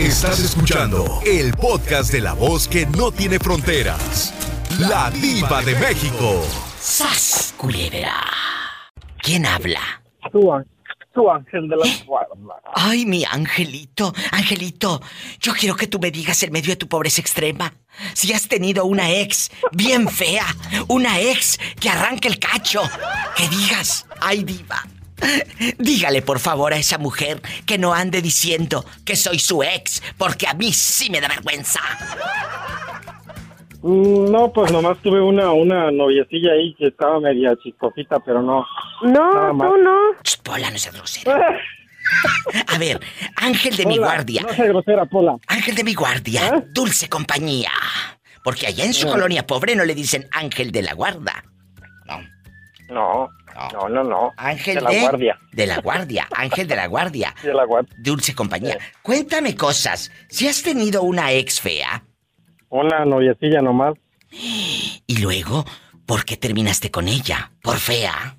Estás escuchando el podcast de la voz que no tiene fronteras. La diva de México. ¡Sas, culebra! ¿Quién habla? Tu, ángel de la ¿Eh? Ay, mi angelito, angelito, yo quiero que tú me digas en medio de tu pobreza extrema si has tenido una ex bien fea, una ex que arranque el cacho, que digas, ay diva, dígale por favor a esa mujer que no ande diciendo que soy su ex, porque a mí sí me da vergüenza. Mm, No, pues nomás tuve una, una noviecilla ahí que estaba media chicofita, pero no. No, tú no. Ch, Pola, no seas grosera. A ver, ángel de mi guardia. No seas grosera, Pola. Ángel de mi guardia, ¿Eh? dulce compañía. Porque allá en su No. colonia pobre no le dicen ángel de la guarda. No. No, no, no, no. Ángel de la guardia. De la guardia, ángel de la guardia. De la guardia. Dulce compañía. Cuéntame cosas. Si has tenido una ex fea Una noviecilla nomás. y luego, ¿por qué terminaste con ella? ¿Por fea?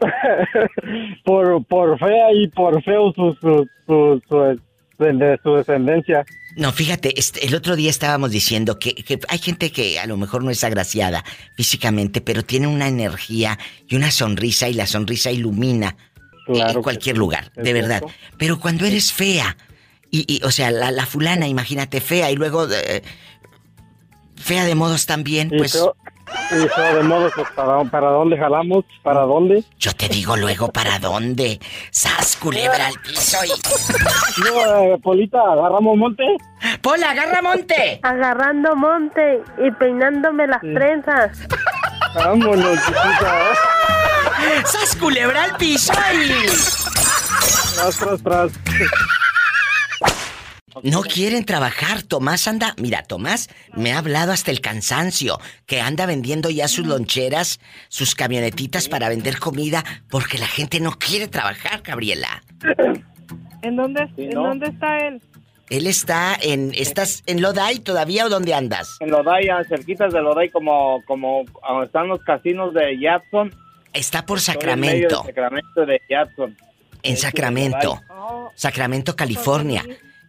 por, por fea y por feo su, su, su, su, de su descendencia. No, fíjate, este, el otro día estábamos diciendo que, que hay gente que a lo mejor no es agraciada físicamente, pero tiene una energía y una sonrisa y la sonrisa ilumina Claro en cualquier sí, lugar, de verdad. cierto. Pero cuando eres fea, y, y, o sea, la, la fulana, imagínate, fea, y luego eh, fea de modos también, Y pues y feo de modo, pues, ¿para, ¿para dónde jalamos? ¿Para dónde? yo te digo luego para dónde. Sas culebra al piso y. No, eh, Polita, ¿agarramos monte? ¡Pola, agarra monte! Agarrando monte y peinándome las trenzas. Vámonos, chiquita. ¡Sas culebra al piso y. Tras, tras, tras. No quieren trabajar. Tomás anda. Mira, Tomás me ha hablado hasta el cansancio. Que anda vendiendo ya sus loncheras, sus camionetitas para vender comida. Porque la gente no quiere trabajar, Gabriela. ¿En dónde, Sí, ¿en ¿no? dónde está él? Él está en. ¿Estás en Loday todavía o dónde andas? En Lodaya, cerquitas de Lodaya, como, como donde están los casinos de Jackson. Está por Estoy en medio Sacramento. de Sacramento de Jackson. En Sacramento. Oh, Sacramento, California.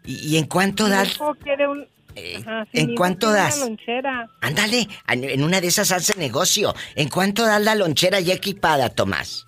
¿Y, y en cuánto mi das? hijo quiere un... Eh, Ajá, sí, ¿En cuánto das? Una lonchera. Ándale, en una de esas hace negocio. ¿En cuánto das la lonchera ya equipada, Tomás?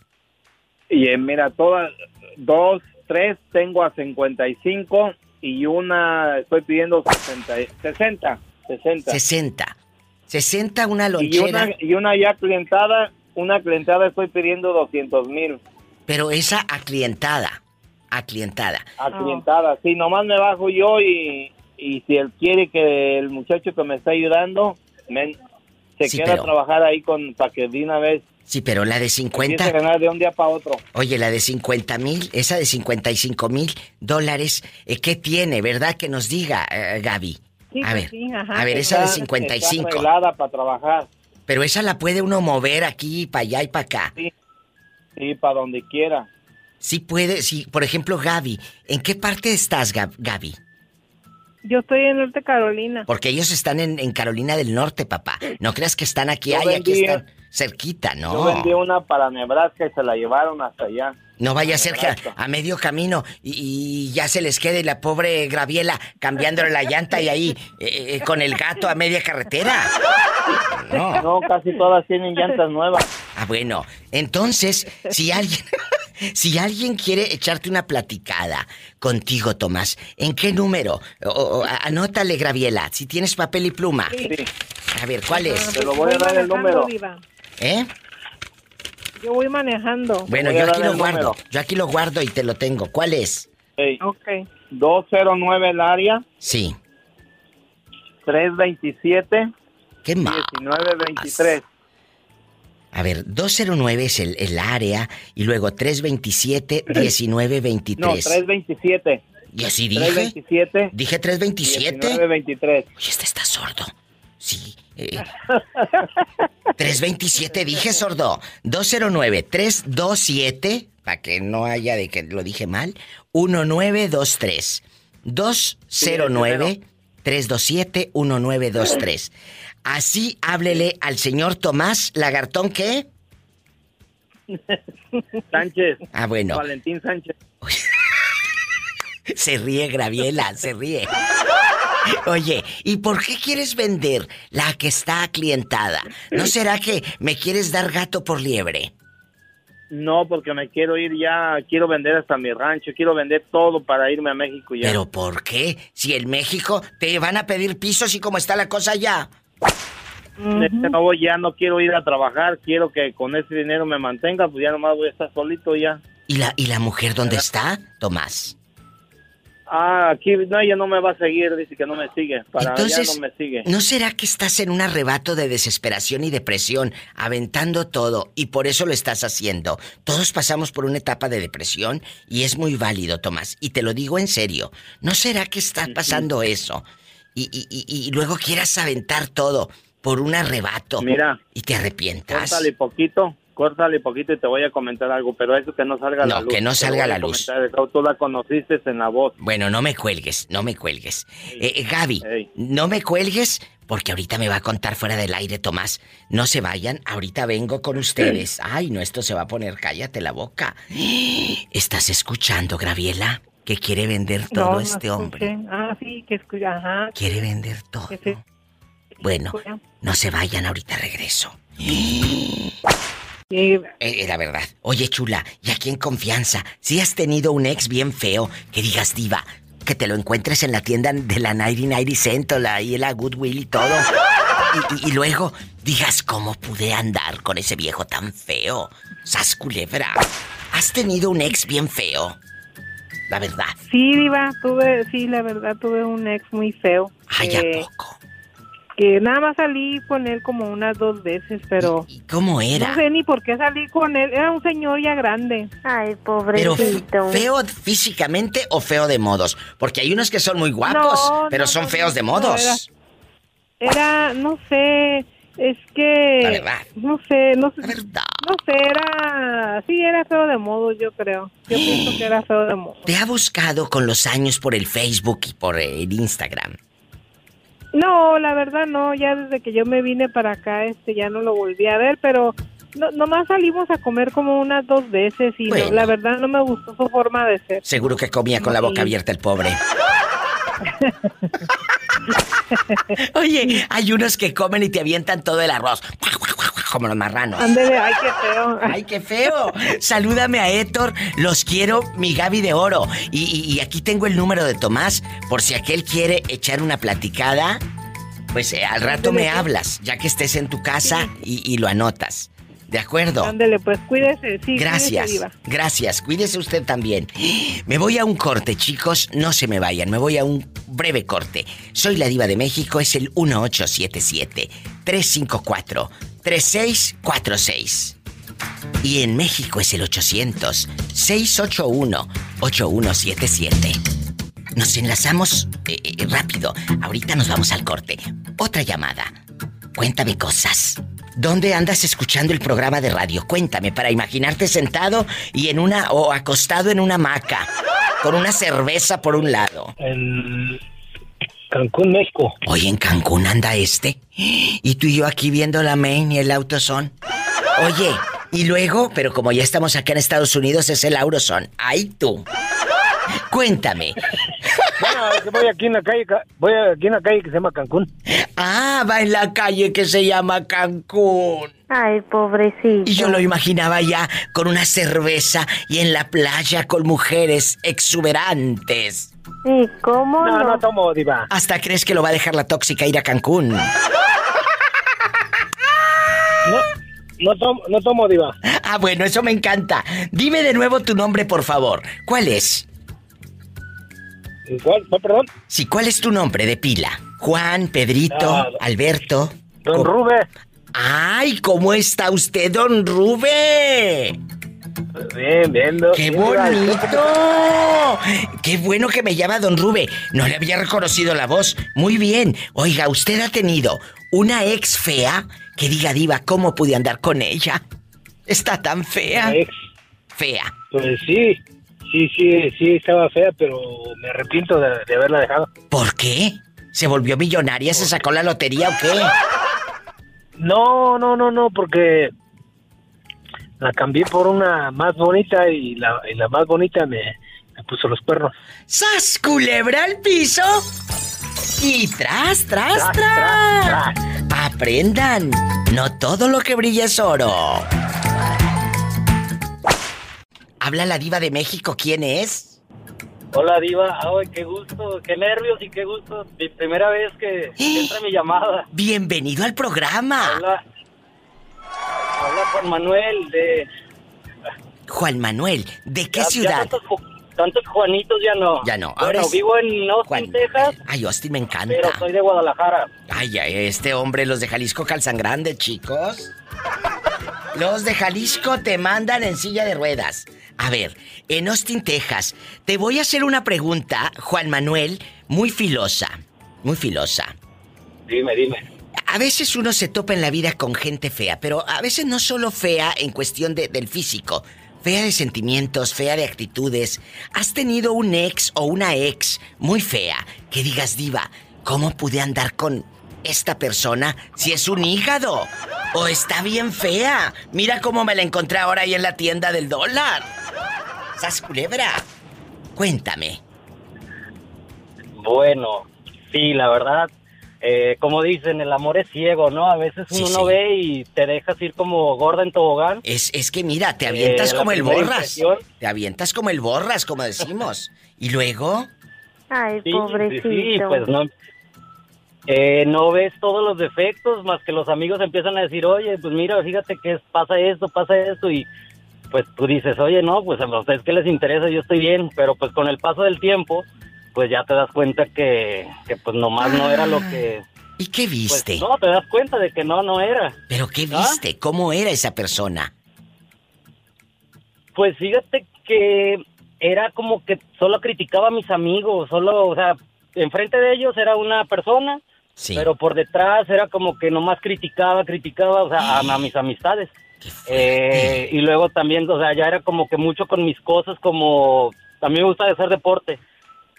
Y eh, mira, todas, dos, tres tengo a 55 y una estoy pidiendo 60, 60, 60. 60. 60 una Y lonchera. una, y una ya clientada, una clientada estoy pidiendo 200 mil. Pero esa aclientada. Aclientada. A clientada, sí, nomás me bajo yo y, y si él quiere que el muchacho que me está ayudando men, se Sí, queda pero- a trabajar ahí con para que de una vez Sí, pero la de empiece a 50. ganar de un día para otro. Oye, la de 50 mil, esa de 55 mil dólares, eh, ¿qué tiene, verdad? Que nos diga, eh, Gaby. Sí, A pues ver, sí, ajá. a ver, esa de Está- 55. Está para trabajar, Pero esa la puede uno mover aquí, para allá y para acá. sí, para donde quiera. Sí puede, sí. Por ejemplo, Gaby, ¿en qué parte estás, Gab- Gaby? Yo estoy en Norte Carolina. Porque ellos están en, en Carolina del Norte, papá. No creas que están aquí, Yo ay, aquí vendí- están cerquita, Yo vendí no. una para Nebraska y se la llevaron hasta allá. No vaya a ser que a, Nebraska. a medio camino y, y ya se les quede la pobre Graviela cambiándole la llanta y ahí eh, eh, con el gato a media carretera. No. No, casi todas tienen llantas nuevas. Ah, bueno. Entonces, si alguien, si alguien quiere echarte una platicada contigo, Tomás, ¿en qué número? O- o- a- anótale, Graviela, si tienes papel y pluma. Sí, A ver, ¿cuál es? Te lo voy a dar el número. ¿Eh? Yo voy manejando. Bueno, voy yo aquí lo guardo. número. Yo aquí lo guardo y te lo tengo. ¿Cuál es? Sí. Ok. 209 el área, Sí. 327 ¿Qué más? 1923. A ver, 209 es el, el área y luego 327 1923. No, 327. ¿Y así dije? 327 ¿Dije 327? 1923. Oye, este está sordo. Sí. eh. 327 dije sordo. 209 327 para que no haya de que lo dije mal. 1923. 209 327 1923. Así háblele al señor Tomás Lagartón ¿qué? Sánchez. Ah, bueno. Valentín Sánchez. Se ríe, Graviela, se ríe. Oye, ¿y por qué quieres vender la que está aclientada? ¿No será que me quieres dar gato por liebre? No, porque me quiero ir ya, quiero vender hasta mi rancho, quiero vender todo para irme a México ya. ¿Pero por qué? Si en México te van a pedir pisos y cómo está la cosa ya. De nuevo ya no quiero ir a trabajar, quiero que con ese dinero me mantenga, pues ya nomás voy a estar solito ya. ¿Y la, y la mujer dónde está, Tomás? Ah, aquí no, ella no me va a seguir, dice que no me sigue. Para Entonces, no me sigue. ¿no será que estás en un arrebato de desesperación y depresión, aventando todo, y por eso lo estás haciendo? Todos pasamos por una etapa de depresión y es muy válido, Tomás, y te lo digo en serio. ¿No será que está pasando eso? Y, y, y, y luego quieras aventar todo por un arrebato. Mira, Y te arrepientas. Córtale poquito, córtale poquito y te voy a comentar algo, pero eso que no salga a la No, luz. que no salga la luz. comentar Tú la conociste en la voz. Bueno, no me cuelgues, no me cuelgues. Eh, eh, Gaby, no me cuelgues porque ahorita me va a contar fuera del aire, Tomás. No se vayan, ahorita vengo con ustedes. Ay, no, esto se va a poner, cállate la boca. ¿Estás escuchando, Graviela? Que quiere vender todo No, este hombre. Ah, sí, que escucha, ajá. Quiere vender todo. que. Bueno, no se vayan, ahorita regreso. Sí, Eh, Era verdad. Oye, chula, y aquí en confianza, si has tenido un ex bien feo, que digas diva, que te lo encuentres en la tienda de la 99 Cent o la, y la Goodwill y todo. Y, y- y luego digas, ¿cómo pude andar con ese viejo tan feo? Sas culebra. ¿Has tenido un ex bien feo? La verdad. sí, Diva, tuve, sí, la verdad, tuve un ex muy feo. Ay, que, ¿a poco? que nada más salí con él como unas dos veces, pero ¿Y cómo era? no sé ni por qué salí con él. Era un señor ya grande. Ay, Pero pobrecito. feo físicamente o feo de modos, porque hay unos que son muy guapos, No, pero no, son no, feos de modos. Era, no sé, es que... La verdad. No sé, no sé. No sé, era... Sí, era feo de modo, yo creo. Yo pienso que era feo de modo. ¿Te ha buscado con los años por el Facebook y por el Instagram? No, la verdad no, ya desde que yo me vine para acá, este, ya no lo volví a ver, pero no, nomás salimos a comer como unas dos veces y no- la verdad no me gustó su forma de ser. Seguro que comía con la boca abierta el pobre. Oye, hay unos que comen y te avientan todo el arroz. Como los marranos. Ándele, ay, qué feo. ¡Ay, qué feo! Salúdame a Héctor, los quiero, mi Gaby de oro. Y, y- y aquí tengo el número de Tomás, por si aquel quiere echar una platicada, pues eh, al rato me hablas, ya que estés en tu casa y, y lo anotas. ¿De acuerdo? Ándele, pues cuídese, sí, Gracias, cuídese, gracias. Cuídese usted también. Me voy a un corte, chicos. No se me vayan. Me voy a un breve corte. Soy la diva de México. Es el 1877-354-3646. Y en México es el 800-681-8177. Nos enlazamos eh, eh, rápido. Ahorita nos vamos al corte. Otra llamada. Cuéntame cosas. ¿Dónde andas escuchando el programa de radio? Cuéntame para imaginarte sentado y en una o acostado en una hamaca con una cerveza por un lado. En Cancún, México. Hoy en Cancún anda este y tú y yo aquí viendo la main y el autoson. Oye, y luego, pero como ya estamos acá en Estados Unidos es el Auroson. Ay tú. Cuéntame. Bueno, voy aquí en la calle, ca- voy aquí en la calle que se llama Cancún. Ah, va en la calle que se llama Cancún. Ay, pobrecito. Y yo lo imaginaba ya con una cerveza y en la playa con mujeres exuberantes. Sí, ¿cómo No, no? no tomo, diva. Hasta crees que lo va a dejar la tóxica ir a Cancún. No, no tomo, no tomo, diva. Ah, bueno, eso me encanta. Dime de nuevo tu nombre, por favor. ¿Cuál es? ¿Cuál? ¿Cuál, perdón? Sí, ¿cuál es tu nombre de pila? Juan, Pedrito, Ah, Alberto. Don ¿Cómo- Rube. ¡Ay, cómo está usted, don Rube! Bien, bien. do- ¡Qué bonito! ¡Qué bueno que me llama don Rube! No le había reconocido la voz. Muy bien. Oiga, ¿usted ha tenido una ex fea que diga, diva, cómo pude andar con ella? Está tan fea. Ex, Fea. Pues sí, sí, sí, sí, estaba fea, pero me arrepiento de, de haberla dejado. ¿Por qué? ¿Se volvió millonaria? ¿Se sacó la lotería o qué? No, no, no, no, porque la cambié por una más bonita y la, y la más bonita me, me puso los perros. ¡Sas, culebra al piso! Y tras, tras, tras. Tras, tras, Aprendan, no todo lo que brilla es oro. Habla la diva de México, ¿quién es? Hola Diva, ay, qué gusto, qué nervios y qué gusto. Mi primera vez que, que entra mi llamada. Bienvenido al programa. Hola, hola Juan Manuel de... Juan Manuel, ¿de qué ya- ya ciudad? tantos, Ju- tantos Juanitos ya no. Ya no, ahora Bueno, es- vivo en Austin, Juan. Texas, Ay, Austin me encanta. pero soy de Guadalajara. Ay, ay, este hombre, los de Jalisco calzan grande, chicos. Los de Jalisco te mandan en silla de ruedas. A ver, en Austin, Texas, te voy a hacer una pregunta, Juan Manuel, muy filosa, muy filosa. Dime, dime. A veces uno se topa en la vida con gente fea, pero a veces no solo fea en cuestión de- del físico, fea de sentimientos, fea de actitudes. ¿Has tenido un ex o una ex muy fea que digas, diva, ¿cómo pude andar con esta persona si es un hígado? O está bien fea. Mira cómo me la encontré ahora ahí en la tienda del dólar. ¿Sas culebra? Cuéntame. Bueno, sí, la verdad, eh, como dicen, el amor es ciego, ¿no? A veces uno sí. no ve y te dejas ir como gorda en tobogán. Es, es que mira, te avientas Eh, como el borras. impresión. Te avientas como el borras, como decimos. Y luego, Ay, Sí, pobrecito. sí, pues no. Eh, no ves todos los defectos, más que los amigos empiezan a decir, oye, pues mira, fíjate que pasa esto, pasa esto, y pues tú dices, oye, no, pues a ustedes que les interesa, yo estoy bien, pero pues con el paso del tiempo, pues ya te das cuenta que, que pues nomás no era lo que... ¿y qué Pues viste? no, te das cuenta de que no, no era. ¿Pero qué ¿Ah? viste? ¿Cómo era esa persona? Pues fíjate que era como que solo criticaba a mis amigos, solo, o sea, enfrente de ellos era una persona, Sí. pero por detrás era como que nomás criticaba, criticaba, o sea, a, a mis amistades. Eh, y luego también, o sea, ya era como que mucho con mis cosas, como también me gusta hacer deporte.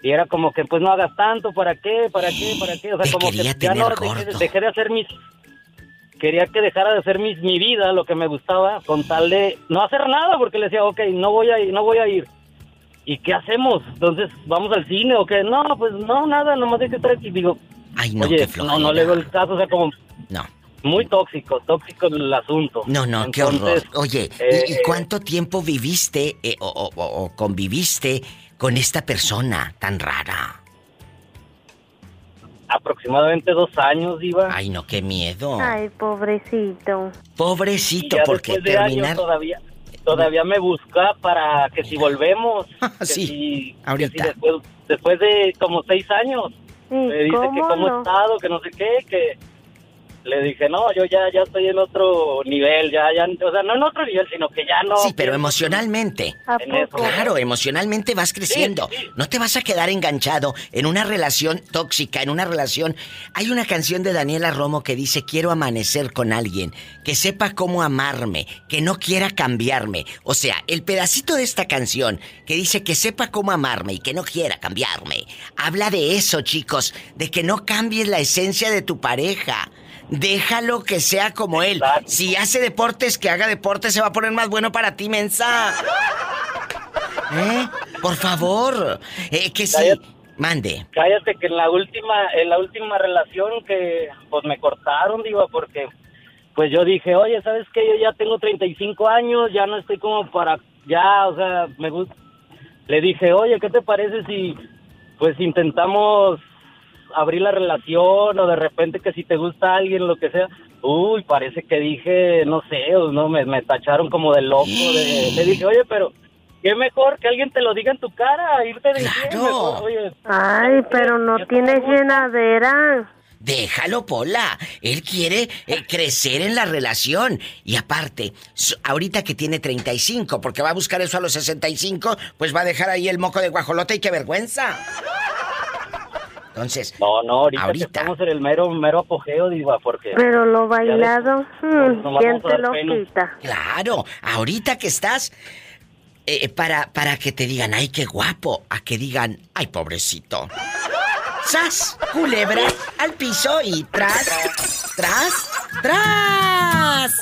Y era como que, pues no hagas tanto, ¿para qué? ¿Para qué? ¿Para qué? O sea, Te como que ya no dejé, dejé de hacer mis. Quería que dejara de hacer mis, mi vida, lo que me gustaba, con tal de no hacer nada, porque le decía, ok, no voy a ir, no voy a ir. ¿Y qué hacemos? Entonces, ¿vamos al cine o qué? No, pues no, nada, nomás hay que estar aquí. Digo, Ay, no, oye, qué no, flojera. no le doy el caso, o sea, como No, muy tóxico, tóxico el asunto. no, no, qué horror. Entonces, Oye, ¿y- eh, ¿y, cuánto tiempo viviste eh, o, o- o- conviviste con esta persona tan rara? aproximadamente dos años, iba. Ay, no, qué miedo. Ay, pobrecito. Pobrecito, porque de terminar... todavía todavía me busca para que si volvemos que Sí, si- que ahorita. si después después de como seis años ¿Y me dice que cómo he estado que no sé qué que le dije no yo ya ya estoy en otro nivel ya ya o sea no en otro nivel sino que ya no Sí, pero emocionalmente. Claro, emocionalmente vas creciendo. Sí, sí. No te vas a quedar enganchado en una relación tóxica, en una relación. Hay una canción de Daniela Romo que dice, quiero amanecer con alguien, que sepa cómo amarme, que no quiera cambiarme. O sea, el pedacito de esta canción que dice que sepa cómo amarme y que no quiera cambiarme, habla de eso, chicos, de que no cambies la esencia de tu pareja. Déjalo que sea como él. Exacto. Si hace deportes, que haga deportes, se va a poner más bueno para ti, mensa. ¿Eh? Por favor. Eh, que sí. Cállate. Mande. cállate que en la última en la última relación que pues me cortaron digo porque pues yo dije oye sabes qué yo ya tengo 35 años ya no estoy como para ya o sea me gusta le dije oye qué te parece si pues intentamos abrir la relación o de repente que si te gusta alguien lo que sea uy parece que dije no sé o no me, me tacharon como de loco de- le dije oye pero qué mejor que alguien te lo diga en tu cara irte de Claro. mejor, oye Ay, pero no tienes llenadera. Déjalo, Pola. Él quiere eh, crecer en la relación. Y aparte, ahorita que tiene 35, porque va a buscar eso a los 65, pues va a dejar ahí el moco de guajolote y qué vergüenza. Entonces, No, no, ahorita, Ahorita. estamos en el mero, mero apogeo, diva, porque... Pero lo bailado, hmm, ¿quién te lo quita? Claro, ahorita que estás eh, para para que te digan, "Ay, qué guapo", a que digan, "Ay, pobrecito." ¡Sas! Culebra al piso y tras tras tras.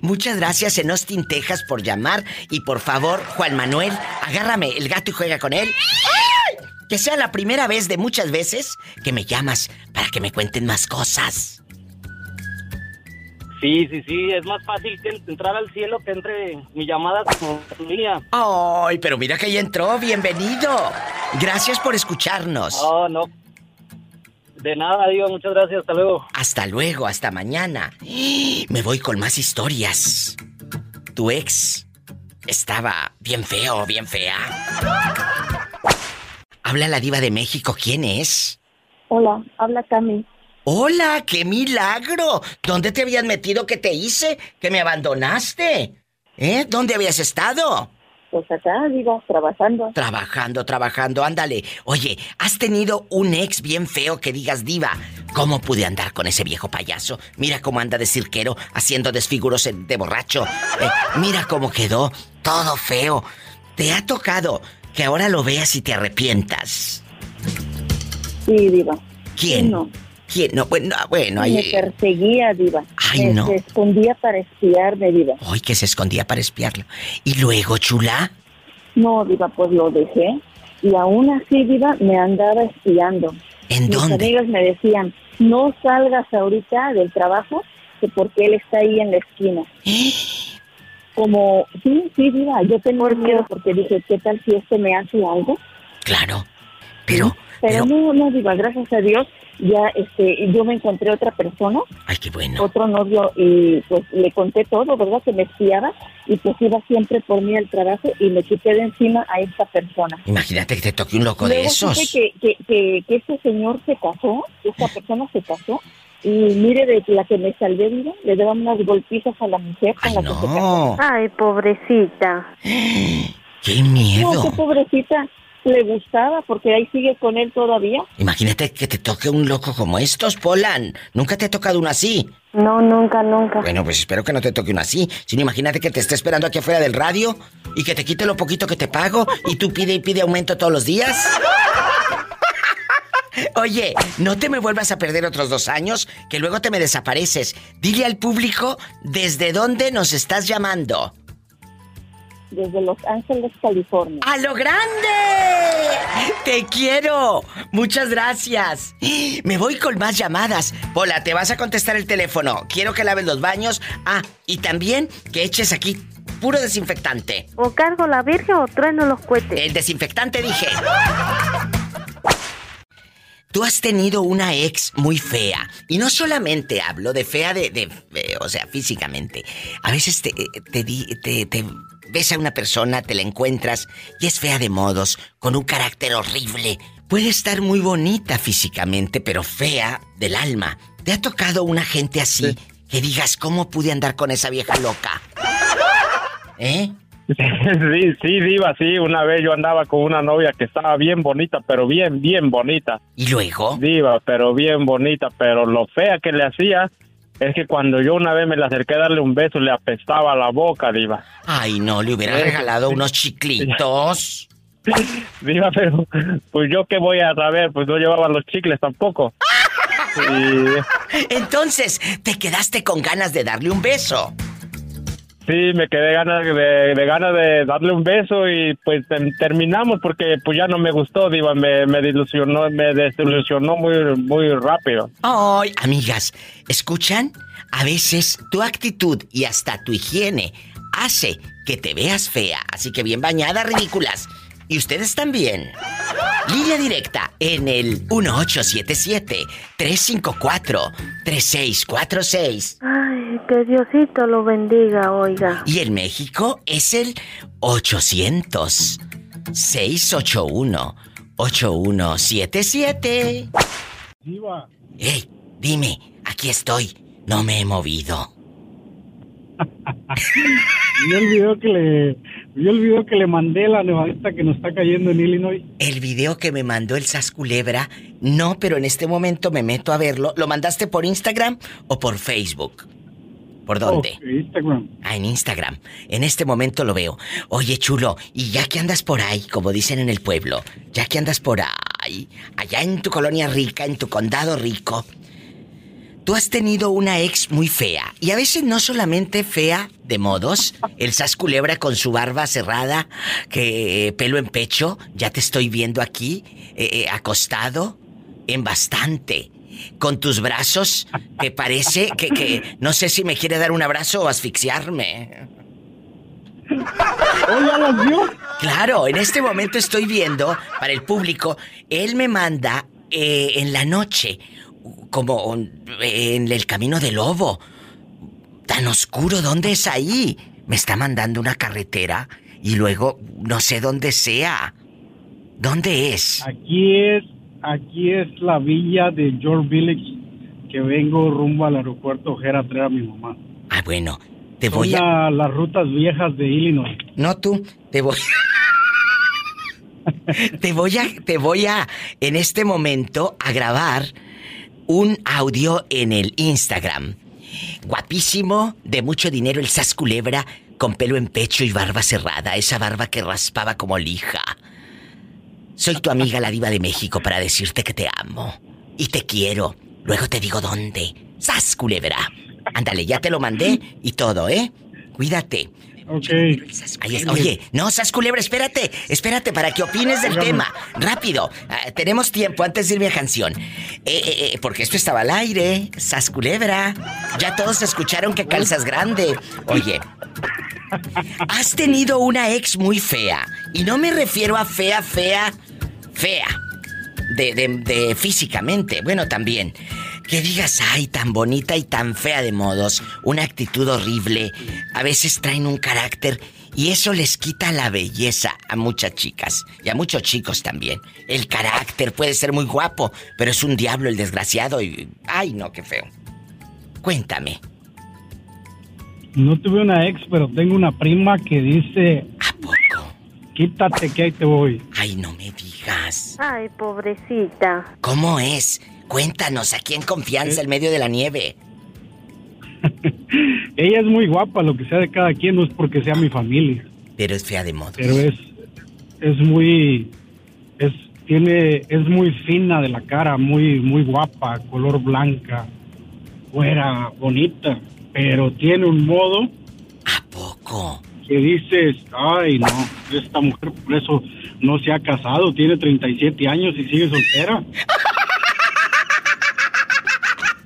Muchas gracias en Austin, Texas por llamar y por favor, Juan Manuel, agárrame el gato y juega con él. Que sea la primera vez de muchas veces que me llamas para que me cuenten más cosas. Sí, sí, sí, es más fácil que entrar al cielo que entre mi llamada como mía. Ay, pero mira que ya entró, bienvenido. Gracias por escucharnos. Oh, no. De nada, digo, muchas gracias, hasta luego. Hasta luego, hasta mañana. Me voy con más historias. Tu ex estaba bien feo, bien fea. Habla la diva de México, ¿quién es? Hola, habla Cami. Hola, qué milagro. ¿Dónde te habías metido que te hice? Que me abandonaste. ¿Eh? ¿Dónde habías estado? Pues acá, digo, trabajando. Trabajando, trabajando, ándale. Oye, ¿has tenido un ex bien feo que digas, diva? ¿Cómo pude andar con ese viejo payaso? Mira cómo anda de cirquero, haciendo desfiguros de borracho. Eh, mira cómo quedó, todo feo. ¿Te ha tocado que ahora lo veas y te arrepientas? Sí, diva. ¿Quién? No. ¿Quién? No, bueno, bueno, ahí... Me perseguía, diva. Ay, no. Se escondía para espiarme, diva. Ay, que se escondía para espiarlo. ¿Y luego, chula? No, diva, pues lo dejé. Y aún así, diva, me andaba espiando. ¿En Mis dónde? amigas me decían, no salgas ahorita del trabajo, que porque él está ahí en la esquina. Como, sí, sí, diva, yo tengo miedo porque dije, ¿qué tal si este me hace algo? Claro. Pero, Pero no, no, diva, gracias a Dios, ya este, yo me encontré otra persona, ay, qué bueno. otro novio, y pues le conté todo, ¿verdad? Que me espiaba y pues iba siempre por mí al trabajo y me quité de encima a esta persona. Imagínate que te toque un loco de Luego esos. supe que, que, que, que este señor se casó, esta persona se casó, y mire de la que me salvé, viva, le daban unas golpizas a la mujer con Ay, la que se casó. no. Ay, pobrecita. ¡Qué No, miedo! qué pobrecita, le gustaba porque ahí sigue con él todavía. Imagínate que te toque un loco como estos, Polan. Nunca te ha tocado uno así. No, nunca, nunca. Bueno, pues espero que no te toque uno así. Sino imagínate que te esté esperando aquí afuera del radio y que te quite lo poquito que te pago y tú pide y pide aumento todos los días. Oye, no te me vuelvas a perder otros dos años, que luego te me desapareces. Dile al público desde dónde nos estás llamando. Desde Los Ángeles, California. ¡A lo grande! ¡Te quiero! Muchas gracias. Me voy con más llamadas. Hola, te vas a contestar el teléfono. Quiero que laves los baños. Ah, y también que eches aquí puro desinfectante. O cargo la virgen o trueno los cohetes. El desinfectante dije. Tú has tenido una ex muy fea. Y no solamente hablo de fea de, de- eh, o sea, físicamente. A veces te, te, di- te- te ves a una persona, te la encuentras y es fea de modos, con un carácter horrible. Puede estar muy bonita físicamente, pero fea del alma. ¿Te ha tocado una gente así que digas cómo pude andar con esa vieja loca? ¿Eh? Sí, sí, Diva, sí. Una vez yo andaba con una novia que estaba bien bonita, pero bien, bien bonita. ¿Y luego? Diva, pero bien bonita. Pero lo fea que le hacía es que cuando yo una vez me le acerqué a darle un beso, le apestaba la boca, Diva. Ay, no, le hubiera Eh, regalado unos chiclitos. Diva, pero pues yo qué voy a saber, pues no llevaba los chicles tampoco. Y Entonces, te quedaste con ganas de darle un beso. Sí, me quedé ganas de, ganas de darle un beso y pues tem- terminamos porque pues ya no me gustó, Diva, me, me desilusionó, me desilusionó muy, muy rápido. Ay, amigas, ¿escuchan? A veces tu actitud y hasta tu higiene hace que te veas fea. Así que bien bañada, ridículas. Y ustedes también. Línea directa en el 1877-354-3646. Ay, que Diosito lo bendiga, oiga. Y en México es el 800-681-8177. Diva, ¡Ey! Dime, aquí estoy. No me he movido. vio el video que le, vio el video que le mandé la nevadita que nos está cayendo en Illinois. El video que me mandó el Sas Culebra, no, pero en este momento me meto a verlo. ¿Lo mandaste por Instagram o por Facebook? ¿Por dónde? Oh, Instagram. Ah, en Instagram. En este momento lo veo. Oye, chulo, y ya que andas por ahí, como dicen en el pueblo, ya que andas por ahí, allá en tu colonia rica, en tu condado rico, Tú has tenido una ex muy fea. Y a veces no solamente fea de modos. El sas culebra con su barba cerrada, que eh, pelo en pecho. Ya te estoy viendo aquí, eh, eh, acostado, en bastante. Con tus brazos, que parece que, que no sé si me quiere dar un abrazo o asfixiarme. Claro, en este momento estoy viendo para el público, él me manda eh, en la noche, como en el camino del lobo. Tan oscuro, ¿dónde es ahí? Me está mandando una carretera y luego no sé dónde sea. ¿Dónde es? Aquí es, aquí es la villa de George Village que vengo rumbo al aeropuerto Ojera a traer a mi mamá. Ah, bueno, te Son voy a... la- las rutas viejas de Illinois. No tú, te voy. te voy a, te voy a, en este momento, a grabar un audio en el Instagram. Guapísimo, de mucho dinero, el Sas Culebra, con pelo en pecho y barba cerrada, esa barba que raspaba como lija. Soy tu amiga la diva de México para decirte que te amo y te quiero. Luego te digo dónde. Sas Culebra. Ándale, ya te lo mandé y todo, ¿eh? Cuídate. Ok. Ahí está. Oye, no, Sas Culebra, espérate, espérate para que opines del tema. Rápido, ah, tenemos tiempo antes de irme a canción. Eh, eh, eh, porque esto estaba al aire, Sas Culebra. Ya todos escucharon que calzas grande. Oye, has tenido una ex muy fea. Y no me refiero a fea, fea, fea. De, de, de físicamente, bueno, también. Que digas, ay, tan bonita y tan fea de modos, una actitud horrible. A veces traen un carácter y eso les quita la belleza a muchas chicas y a muchos chicos también. El carácter puede ser muy guapo, pero es un diablo el desgraciado y... Ay, no, qué feo. Cuéntame. No tuve una ex, pero tengo una prima que dice... ¿A poco? Quítate que ahí te voy. Ay, no me digas. Ay, pobrecita. ¿Cómo es? Cuéntanos, aquí en confianza, en medio de la nieve. Ella es muy guapa, lo que sea de cada quien, no es porque sea mi familia. Pero es fea de modo. Pero es, es muy, es, tiene, es muy fina de la cara, muy, muy guapa, color blanca, fuera, bonita, pero tiene un modo ¿A poco? que dices, ay no, esta mujer por eso no se ha casado, tiene 37 años y sigue soltera.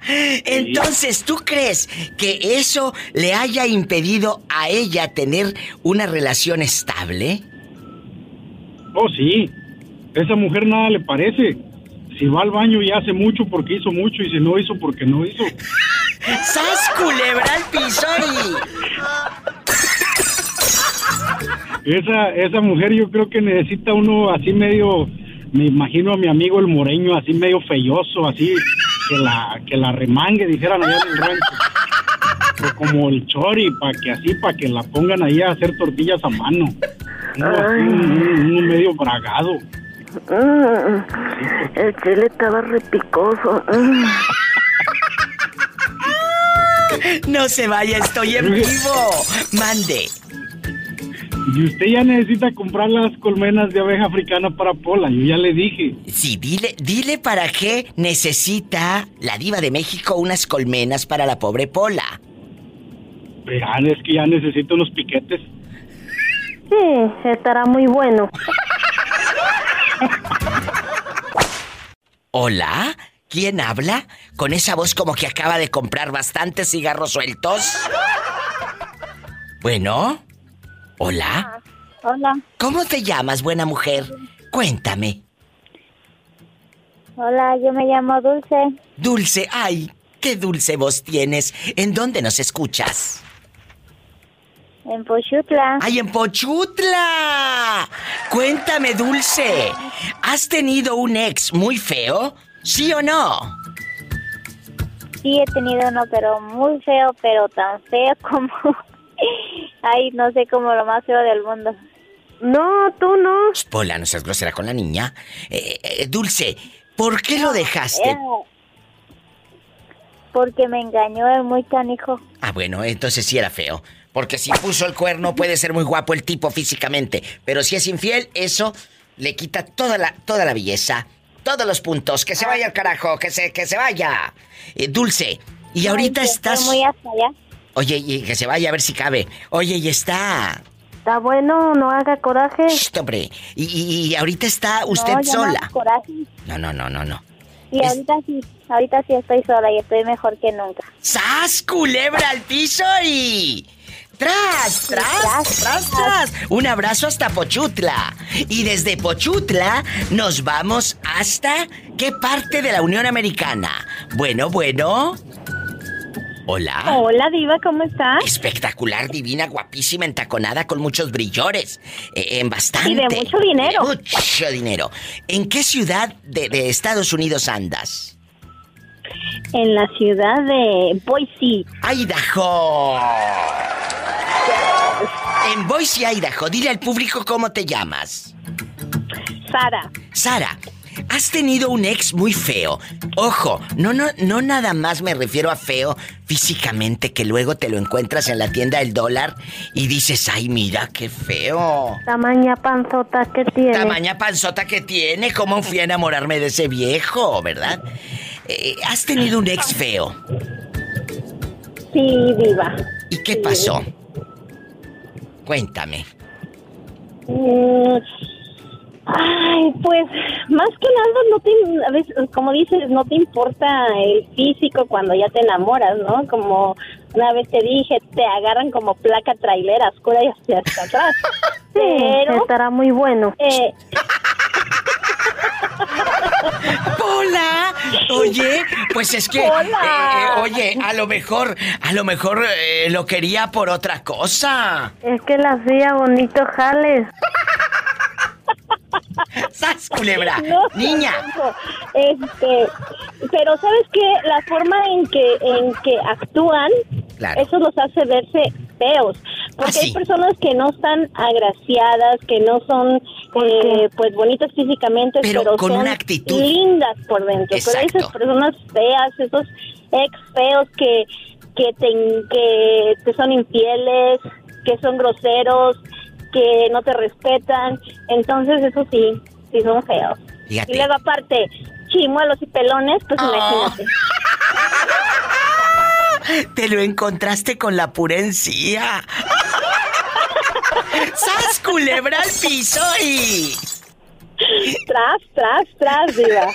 Entonces, ¿tú crees que eso le haya impedido a ella tener una relación estable? Oh, sí, esa mujer nada le parece. Si va al baño y hace mucho porque hizo mucho y si no hizo porque no hizo. ¡Sas culebra al piso Esa, esa mujer yo creo que necesita uno así medio, me imagino a mi amigo el moreño así medio feyoso, así que la, que la remangue, dijeran allá en el rancho. Como el chori, para que así, para que la pongan ahí a hacer tortillas a mano. Uno, así, un- medio bragado. Mm, el chile estaba repicoso. Mm. No se vaya, estoy en vivo. Mande. Y usted ya necesita comprar las colmenas de abeja africana para Pola, yo ya le dije. Sí, dile, dile para qué necesita la diva de México unas colmenas para la pobre Pola. Verán, es que ya necesito unos piquetes. Sí, estará muy bueno. ¿Hola? ¿Quién habla? Con esa voz como que acaba de comprar bastantes cigarros sueltos. Bueno. ¿Hola? Hola, ¿Cómo te llamas, buena mujer? Cuéntame. hola, yo me llamo Dulce. Dulce, ay, qué dulce voz tienes. ¿En dónde nos escuchas? En Pochutla. ¡Ay, en Pochutla! Cuéntame, Dulce. ¿Has tenido un ex muy feo? ¿Sí o no? Sí, he tenido uno, pero muy feo, pero tan feo como. Ay, no sé, como lo más feo del mundo. No, tú no. Pola, no seas grosera con la niña. Eh, eh, Dulce, ¿por qué lo dejaste? Porque me engañó el muy canijo. Ah, bueno, entonces sí era feo. Porque si puso el cuerno puede ser muy guapo el tipo físicamente. Pero si es infiel, eso le quita toda la, toda la belleza. Todos los puntos. Que se vaya al carajo, que se, que se vaya. Eh, Dulce, y ahorita Ay, estás... estoy muy hasta allá. Oye, y que se vaya a ver si cabe. Oye, y está... Está bueno, no haga coraje. Shh, hombre. Y, y- y ahorita está usted no, ya no sola. hago coraje. No, no, no, no, no. Y ahorita sí, ahorita sí estoy sola y estoy mejor que nunca. ¡Sas, culebra al piso y... ¡Tras, tras, tras, tras! Un abrazo hasta Pochutla. Y desde Pochutla nos vamos hasta... ¿Qué parte de la Unión Americana? Bueno, bueno... Hola. Hola, Diva, ¿cómo estás? Espectacular, divina, guapísima, entaconada, con muchos brillores. eh, en bastante. Y de mucho dinero. Mucho dinero. ¿En qué ciudad de, de Estados Unidos andas? En la ciudad de Boise. ¡Idaho! En Boise, Idaho, dile al público cómo te llamas. Sara. Sara, has tenido un ex muy feo. Ojo, no, no, no nada más me refiero a feo físicamente, que luego te lo encuentras en la tienda del dólar y dices, ay, mira, qué feo. Tamaña panzota que tiene. Tamaña panzota que tiene, cómo fui a enamorarme de ese viejo, ¿verdad? Eh, has tenido un ex feo. Sí, Diva. ¿Y qué pasó? Cuéntame. Mm, Ay, pues más que nada no te, a veces, como dices, no te importa el físico cuando ya te enamoras, ¿no? Como una vez te dije, te agarran como placa trailera oscura y hacia atrás. Pero estará muy bueno. eh, ¡Pola! Oye, pues es que. Eh, eh, oye, a lo mejor, a lo mejor eh, lo quería por otra cosa. Es que la hacía bonito jales. ¡Sas, culebra! No, ¡Niña! no, Este, pero sabes que la forma en que en que actúan, Claro. eso los hace verse feos, porque Ah, sí. hay personas que no están agraciadas, que no son eh, pues bonitas físicamente, Pero pero, con son una actitud. lindas por dentro. Pero hay Exacto. esas personas feas, esos ex feos que que te que te son infieles, que son groseros, que no te respetan, entonces eso sí, sí son feos. Fíjate. Y luego aparte, chimuelos y pelones, pues Oh. imagínate. Te lo encontraste con la pura encía. ¡Sas, culebra al piso y. Tras, tras, tras, diva.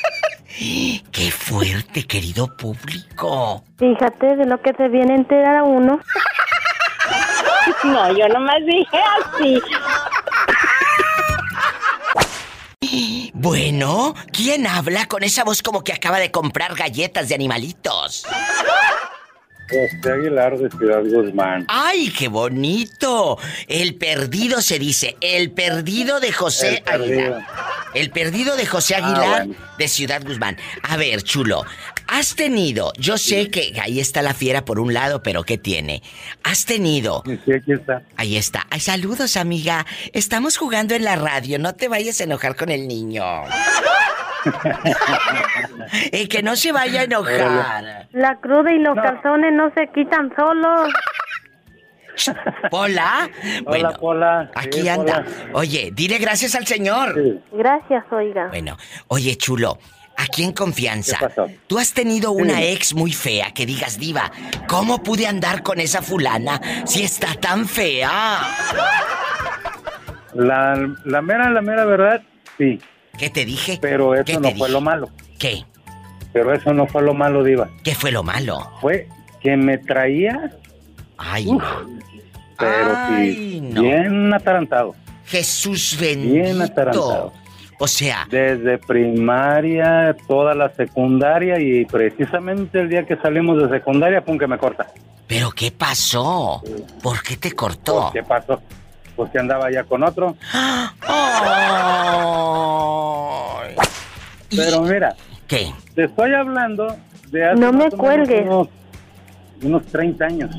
¡Qué fuerte, querido público! Fíjate de lo que se viene a enterar a uno. No, yo nomás dije así. Bueno, ¿quién habla con esa voz como que acaba de comprar galletas de animalitos? José Aguilar de Ciudad Guzmán. ¡Ay, qué bonito! El perdido se dice, el perdido de José El perdido. Aguilar. El perdido de José Ah, Aguilar bueno. de Ciudad Guzmán. A ver, chulo, has tenido, yo sé que ahí está la fiera por un lado, pero ¿qué tiene? Has tenido... Sí, aquí está. Ahí está. Ay, saludos, amiga. Estamos jugando en la radio, no te vayas a enojar con el niño. Eh, que no se vaya a enojar. La cruda y los calzones no se quitan solos. Pola. Bueno, Pola. aquí Sí, anda. Oye, dile gracias al Señor. Gracias, oiga. Bueno, oye, chulo, aquí en confianza. ¿Qué pasó? Tú has tenido una Sí. ex muy fea que digas, Diva, ¿cómo pude andar con esa fulana si está tan fea? La, la mera, la mera verdad, sí. ¿Qué te dije? Pero ¿Qué eso no fue lo malo. ¿Qué? Pero eso no fue lo malo, Diva. ¿Qué fue lo malo? Fue que me traía, Ay, Uf. no. pero Ay, sí, no. bien atarantado. Jesús Bien bendito. atarantado. O sea, Desde primaria, toda la secundaria y precisamente el día que salimos de secundaria, pum, que me corta. ¿pero qué pasó? ¿Por qué te cortó? ¿Qué pasó? Pues que andaba ya con otro. Ay. Pero mira, ¿Qué? te estoy hablando de hace No me cuelgues. Unos, unos 30 años.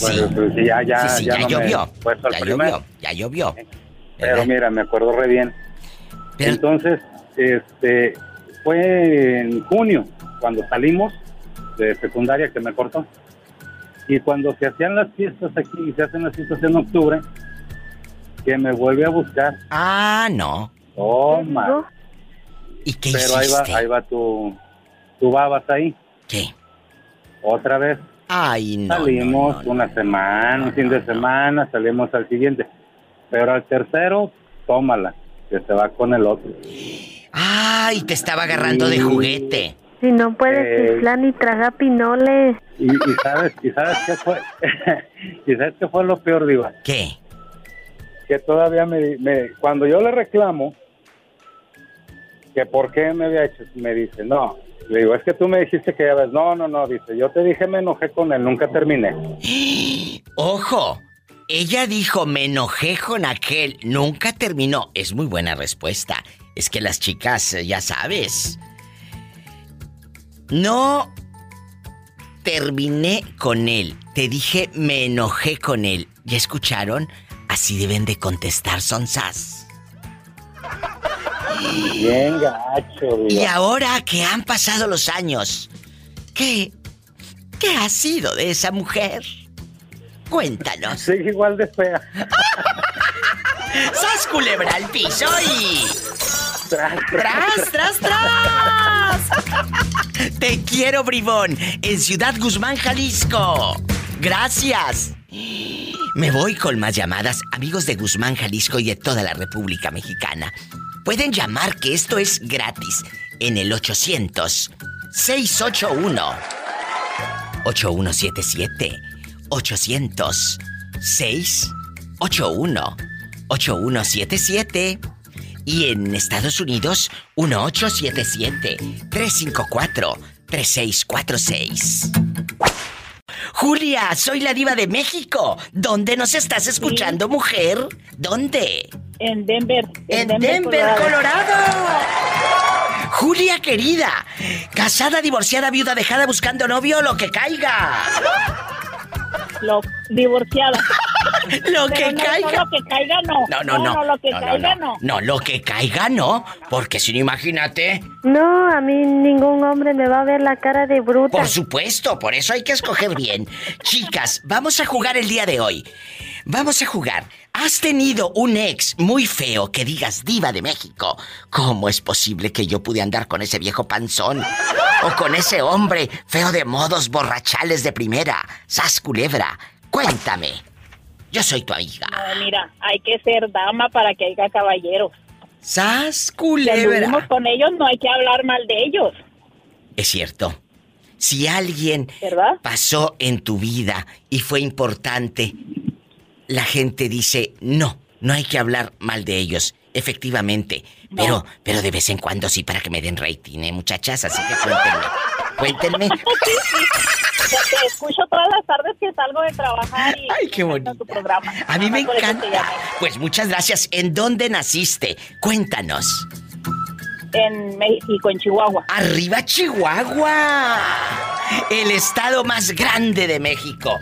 Bueno, Sí. pues ya, ya, sí, sí, ya, ya no llovió. Ya llovió, ya llovió. Pero ¿Verdad? mira, me acuerdo re bien. Entonces, este, fue en junio cuando salimos de secundaria que me cortó. Y cuando se hacían las fiestas aquí y se hacen las fiestas en octubre, que me vuelve a buscar. Ah, no. Toma. ¿Y qué Pero ahí va, ahí va tu, tu babas ahí. ¿Qué? Otra vez. Ay, no. Salimos una semana, un fin de semana, salimos al siguiente. Pero al tercero, tómala, que se va con el otro. Ay, te estaba agarrando de juguete. Si no puedes Eh. chiflar ni tragar pinoles. Y, y sabes, y sabes qué fue, y sabes qué fue lo peor, Diva. ¿Qué? Que todavía me, me- cuando yo le reclamo que por qué me había hecho, me dice, no, le digo, es que tú me dijiste que ya ves, no, no, no, dice, yo te dije me enojé con él, nunca terminé. Ojo, ella dijo me enojé con aquel, nunca terminó. Es muy buena respuesta. Es que las chicas, eh, ya sabes. No terminé con él. Te dije me enojé con él. ¿Ya escucharon? Así deben de contestar, sonsas. Bien gacho. Y ahora que han pasado los años, ¿qué, qué ha sido de esa mujer? Cuéntanos. Sigue igual de fea. ¡Sas culebra al piso y... Tras, ¡Tras, tras, tras! Te quiero, bribón, en Ciudad Guzmán, Jalisco. Gracias. Me voy con más llamadas, amigos de Guzmán, Jalisco y de toda la República Mexicana. Pueden llamar que esto es gratis en el 800 681 8177 800 681 8177 y en Estados Unidos 1877 354 3646. Julia, soy la diva de México. ¿Dónde nos estás escuchando, mujer? ¿Dónde? En Denver. En Denver, Colorado. Julia querida, casada, divorciada, viuda, dejada, buscando novio, lo que caiga. Lo, divorciada. Lo Pero que no, caiga. No, lo que caiga no. No, no, no. No, lo que caiga no. no. No, lo que caiga no, porque si no, imagínate. No, a mí ningún hombre me va a ver la cara de bruta. Por supuesto, por eso hay que escoger bien. Chicas, vamos a jugar el día de hoy. Vamos a jugar. ¿Has tenido un ex muy feo que digas diva de México? ¿Cómo es posible que yo pude andar con ese viejo panzón? O con ese hombre feo de modos borrachales de primera. Sas culebra. Cuéntame. Yo soy tu amiga. No, mira, hay que ser dama para que haya caballeros. Sas Si culebra. con ellos, no hay que hablar mal de ellos. Es cierto. Si alguien ¿Verdad? pasó en tu vida y fue importante, la gente dice, no, no hay que hablar mal de ellos. Efectivamente. Pero, pero de vez en cuando sí para que me den rating, ¿eh, muchachas? Así que cuéntenme. Cuéntenme. Te, te escucho todas las tardes que salgo de trabajar y Ay, qué bonito tu programa. A mí me encanta. Pues muchas gracias. ¿En dónde naciste? Cuéntanos. En México, en Chihuahua. ¡Arriba Chihuahua! El estado más grande de México.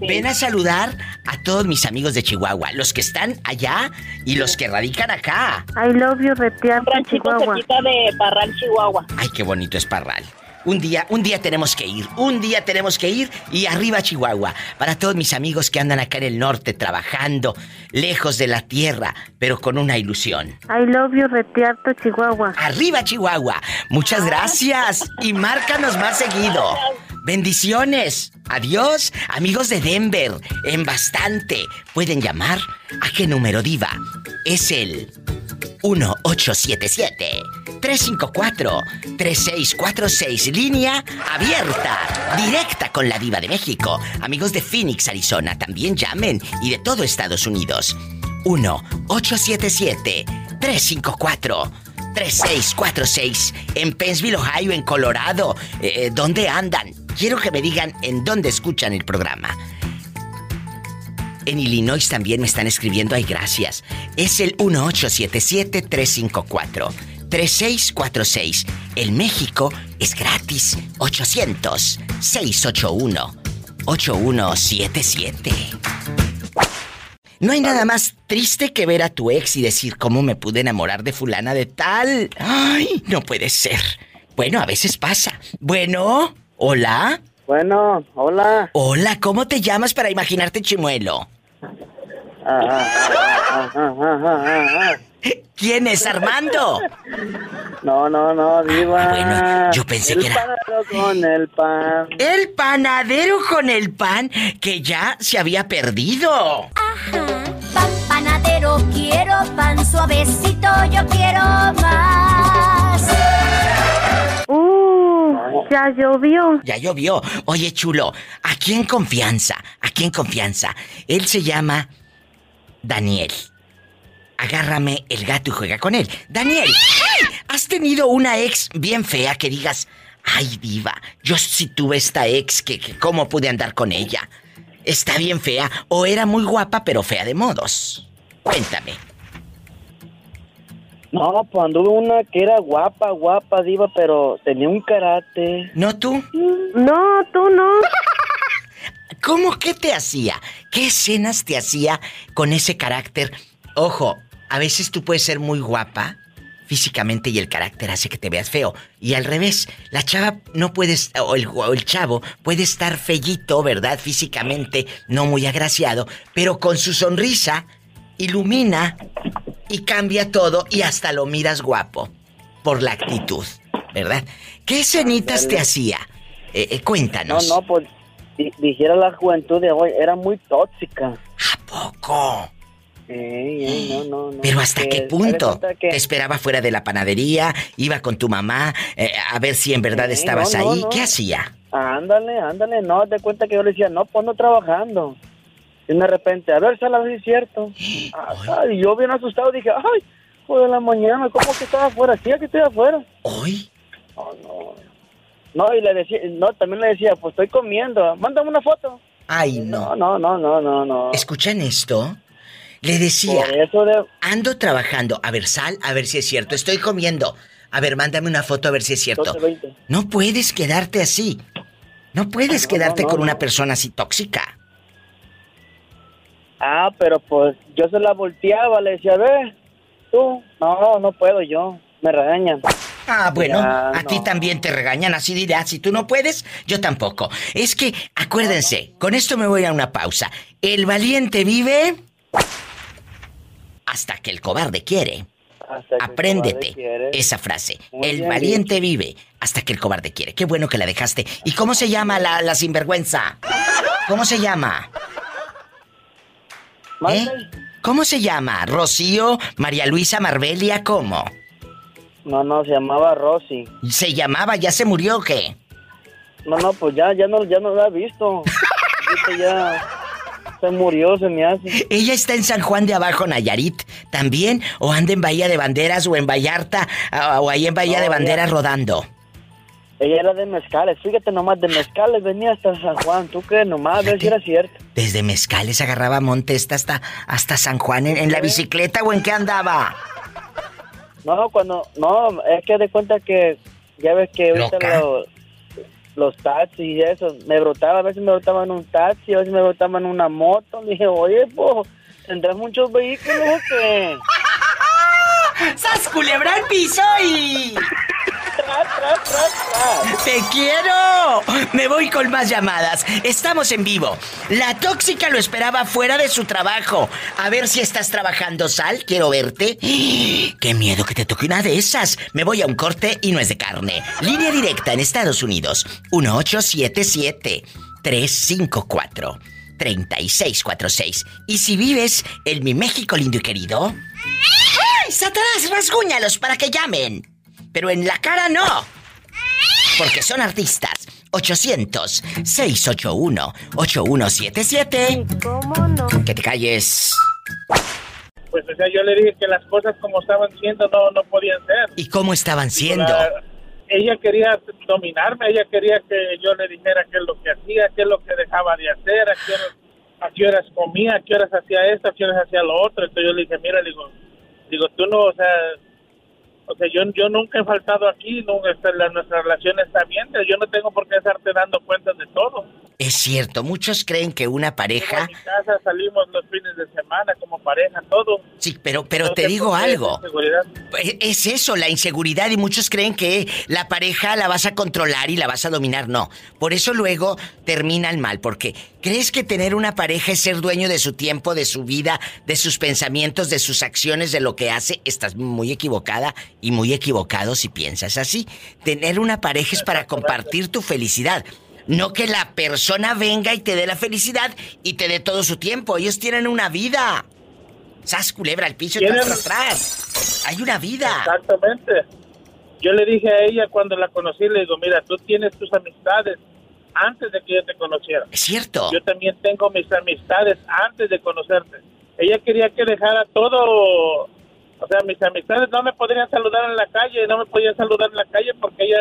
Ven a saludar a todos mis amigos de Chihuahua, los que están allá y los que radican acá. I love you, Retiarto, Chihuahua. cerquita de Parral, Chihuahua. Ay, qué bonito es Parral. Un día, un día tenemos que ir, un día tenemos que ir y arriba Chihuahua. Para todos mis amigos que andan acá en el norte trabajando, lejos de la tierra, pero con una ilusión. I love you, Retiarto, Chihuahua. Arriba Chihuahua. Muchas gracias y márcanos más seguido. Bendiciones. Adiós, amigos de Denver. En bastante. Pueden llamar. ¿A qué número diva? Es el 1877-354-3646. Línea abierta. Directa con la diva de México. Amigos de Phoenix, Arizona, también llamen. Y de todo Estados Unidos. 1-877-354. 3646 en Pennsville, Ohio, en Colorado. Eh, ¿Dónde andan? Quiero que me digan en dónde escuchan el programa. En Illinois también me están escribiendo, ay gracias. Es el 1877-354-3646. En México es gratis. 800-681-8177. No hay nada más triste que ver a tu ex y decir cómo me pude enamorar de fulana de tal. Ay, no puede ser. Bueno, a veces pasa. Bueno, hola. Bueno, hola. Hola, ¿cómo te llamas para imaginarte chimuelo? Ah, ah, ah, ¿Quién es Armando? No, no, no, diva. Ah, bueno, yo pensé el que era- panadero con el pan. El panadero con el pan que ya se había perdido. Pan panadero, quiero pan suavecito, yo quiero más. Uh, ya llovió. Ya llovió. Oye, chulo, aquí en confianza, aquí en confianza. Él se llama Daniel. Agárrame el gato y juega con él. Daniel, ¿has tenido una ex bien fea que digas, ay diva, yo sí tuve esta ex que, que cómo pude andar con ella? ¿Está bien fea o era muy guapa pero fea de modos? Cuéntame. No, pues anduve una que era guapa, guapa, diva, pero tenía un carácter. ¿No tú? No, tú no. ¿Cómo que te hacía? ¿Qué escenas te hacía con ese carácter? Ojo, a veces tú puedes ser muy guapa físicamente y el carácter hace que te veas feo. Y al revés, la chava no puede, o el, o el chavo puede estar fellito, ¿verdad? Físicamente, no muy agraciado, pero con su sonrisa ilumina y cambia todo y hasta lo miras guapo por la actitud, ¿verdad? ¿Qué escenitas te hacía? Eh, eh, No, cuéntanos. no, pues di- dijera la juventud de hoy, era muy tóxica. ¿A poco? Ey, ey, no, no, no. Pero ¿hasta Que- qué de punto? que- Te esperaba fuera de la panadería, iba con tu mamá eh, a ver si en verdad estabas no, no, ahí. no. ¿Qué hacía? Ándale, ándale, no, de cuenta que yo le decía, no, pues no trabajando. Y de repente, a ver, sal a ver si es cierto. Ah, y yo bien asustado dije, ay, joder, la mañana, ¿cómo que estaba afuera? Sí, aquí estoy afuera. ¿Hoy? No, no. No, y le decía, no, también le decía, pues estoy comiendo, mándame una foto. Ay, no. No, no, no, no, no. ¿Escuchan esto? Le decía, de... ando trabajando. A ver, sal, a ver si es cierto. Estoy comiendo. A ver, mándame una foto a ver si es cierto. 12:20. No puedes quedarte así. No puedes No, quedarte no, con una persona así tóxica. Ah, pero pues yo se la volteaba, le decía, ve, tú, no, no puedo yo, me regañan. Ah, bueno, Ya, a ti también te regañan, así dirás, si tú no puedes, yo tampoco. Es que, acuérdense, con esto me voy a una pausa. El valiente vive hasta que el cobarde quiere. Hasta que el Apréndete quiere. esa frase. Muy el valiente vive hasta que el cobarde quiere. Qué bueno que la dejaste. ¿Y cómo se llama la, la sinvergüenza? ¿Cómo se llama? ¿Eh? ¿Cómo se llama? ¿Rocío? ¿María Luisa Marbelia? ¿Cómo? No, no, se llamaba Rosy. ¿Se llamaba? ¿Ya se murió o qué? No, no, pues ya, ya no, ya no la he visto. Ya se murió, se me hace. Ella está en San Juan de Abajo, Nayarit, también, o anda en Bahía de Banderas, o en Vallarta, o ahí en Bahía No, de ella- Banderas rodando. Ella era de Mezcales, fíjate nomás, de Mezcales venía hasta San Juan. ¿Tú qué? Nomás, a ver si era cierto. Desde Mezcales agarraba Montesta hasta, hasta San Juan, ¿en, en la bicicleta o en qué andaba? No, cuando, no, es que de cuenta que, ya ves que ahorita Loca. Los, taxis y eso, me brotaba, a veces me brotaba en un taxi, a veces me brotaba en una moto. Le dije, oye, pues, ¿tendrás muchos vehículos qué? ¡Sas culebra al piso y... ¡Te quiero! Me voy con más llamadas. Estamos en vivo. La tóxica lo esperaba fuera de su trabajo. A ver si estás trabajando, Sal. Quiero verte. ¡Qué miedo que te toque una de esas! Me voy a un corte y no es de carne. Línea directa en Estados Unidos. 1877 354 3646. Y si vives en mi México lindo y querido. ¡Ay! Satanás, rasguñalos para que llamen. Pero en la cara no. Porque son artistas. 800-681-8177. ¿Cómo no? Que te calles. Pues, o sea, yo le dije que las cosas como estaban siendo no, no podían ser. ¿Y cómo estaban siendo? La- ella quería dominarme, ella quería que yo le dijera qué es lo que hacía, qué es lo que dejaba de hacer, a qué horas, a qué horas comía, a qué horas hacía esto, a qué horas hacía lo otro. Entonces yo le dije, mira, digo, digo, tú no, o sea, o sea, yo, yo nunca he faltado aquí, nunca, esta- la- nuestra relación está bien, yo no tengo por qué estarte dando cuentas de todo. Es cierto, muchos creen que una pareja... En mi casa salimos los fines de semana como pareja, todo. Sí, pero, pero No te digo algo. inseguridad. Es eso, la inseguridad y muchos creen que la pareja la vas a controlar y la vas a dominar. No, por eso luego terminan mal, porque crees que tener una pareja es ser dueño de su tiempo, de su vida, de sus pensamientos, de sus acciones, de lo que hace. Estás muy equivocada y muy equivocado si piensas así. Tener una pareja es para compartir tu felicidad. No que la persona venga y te dé la felicidad y te dé todo su tiempo. Ellos tienen una vida. Sas culebra al piso y tras, tras, tras. Hay una vida. Exactamente. Yo le dije a ella cuando la conocí, le digo, mira, tú tienes tus amistades antes de que yo te conociera. Es cierto. Yo también tengo mis amistades antes de conocerte. Ella quería que dejara todo, o sea, mis amistades no me podrían saludar en la calle, no me podían saludar en la calle porque ella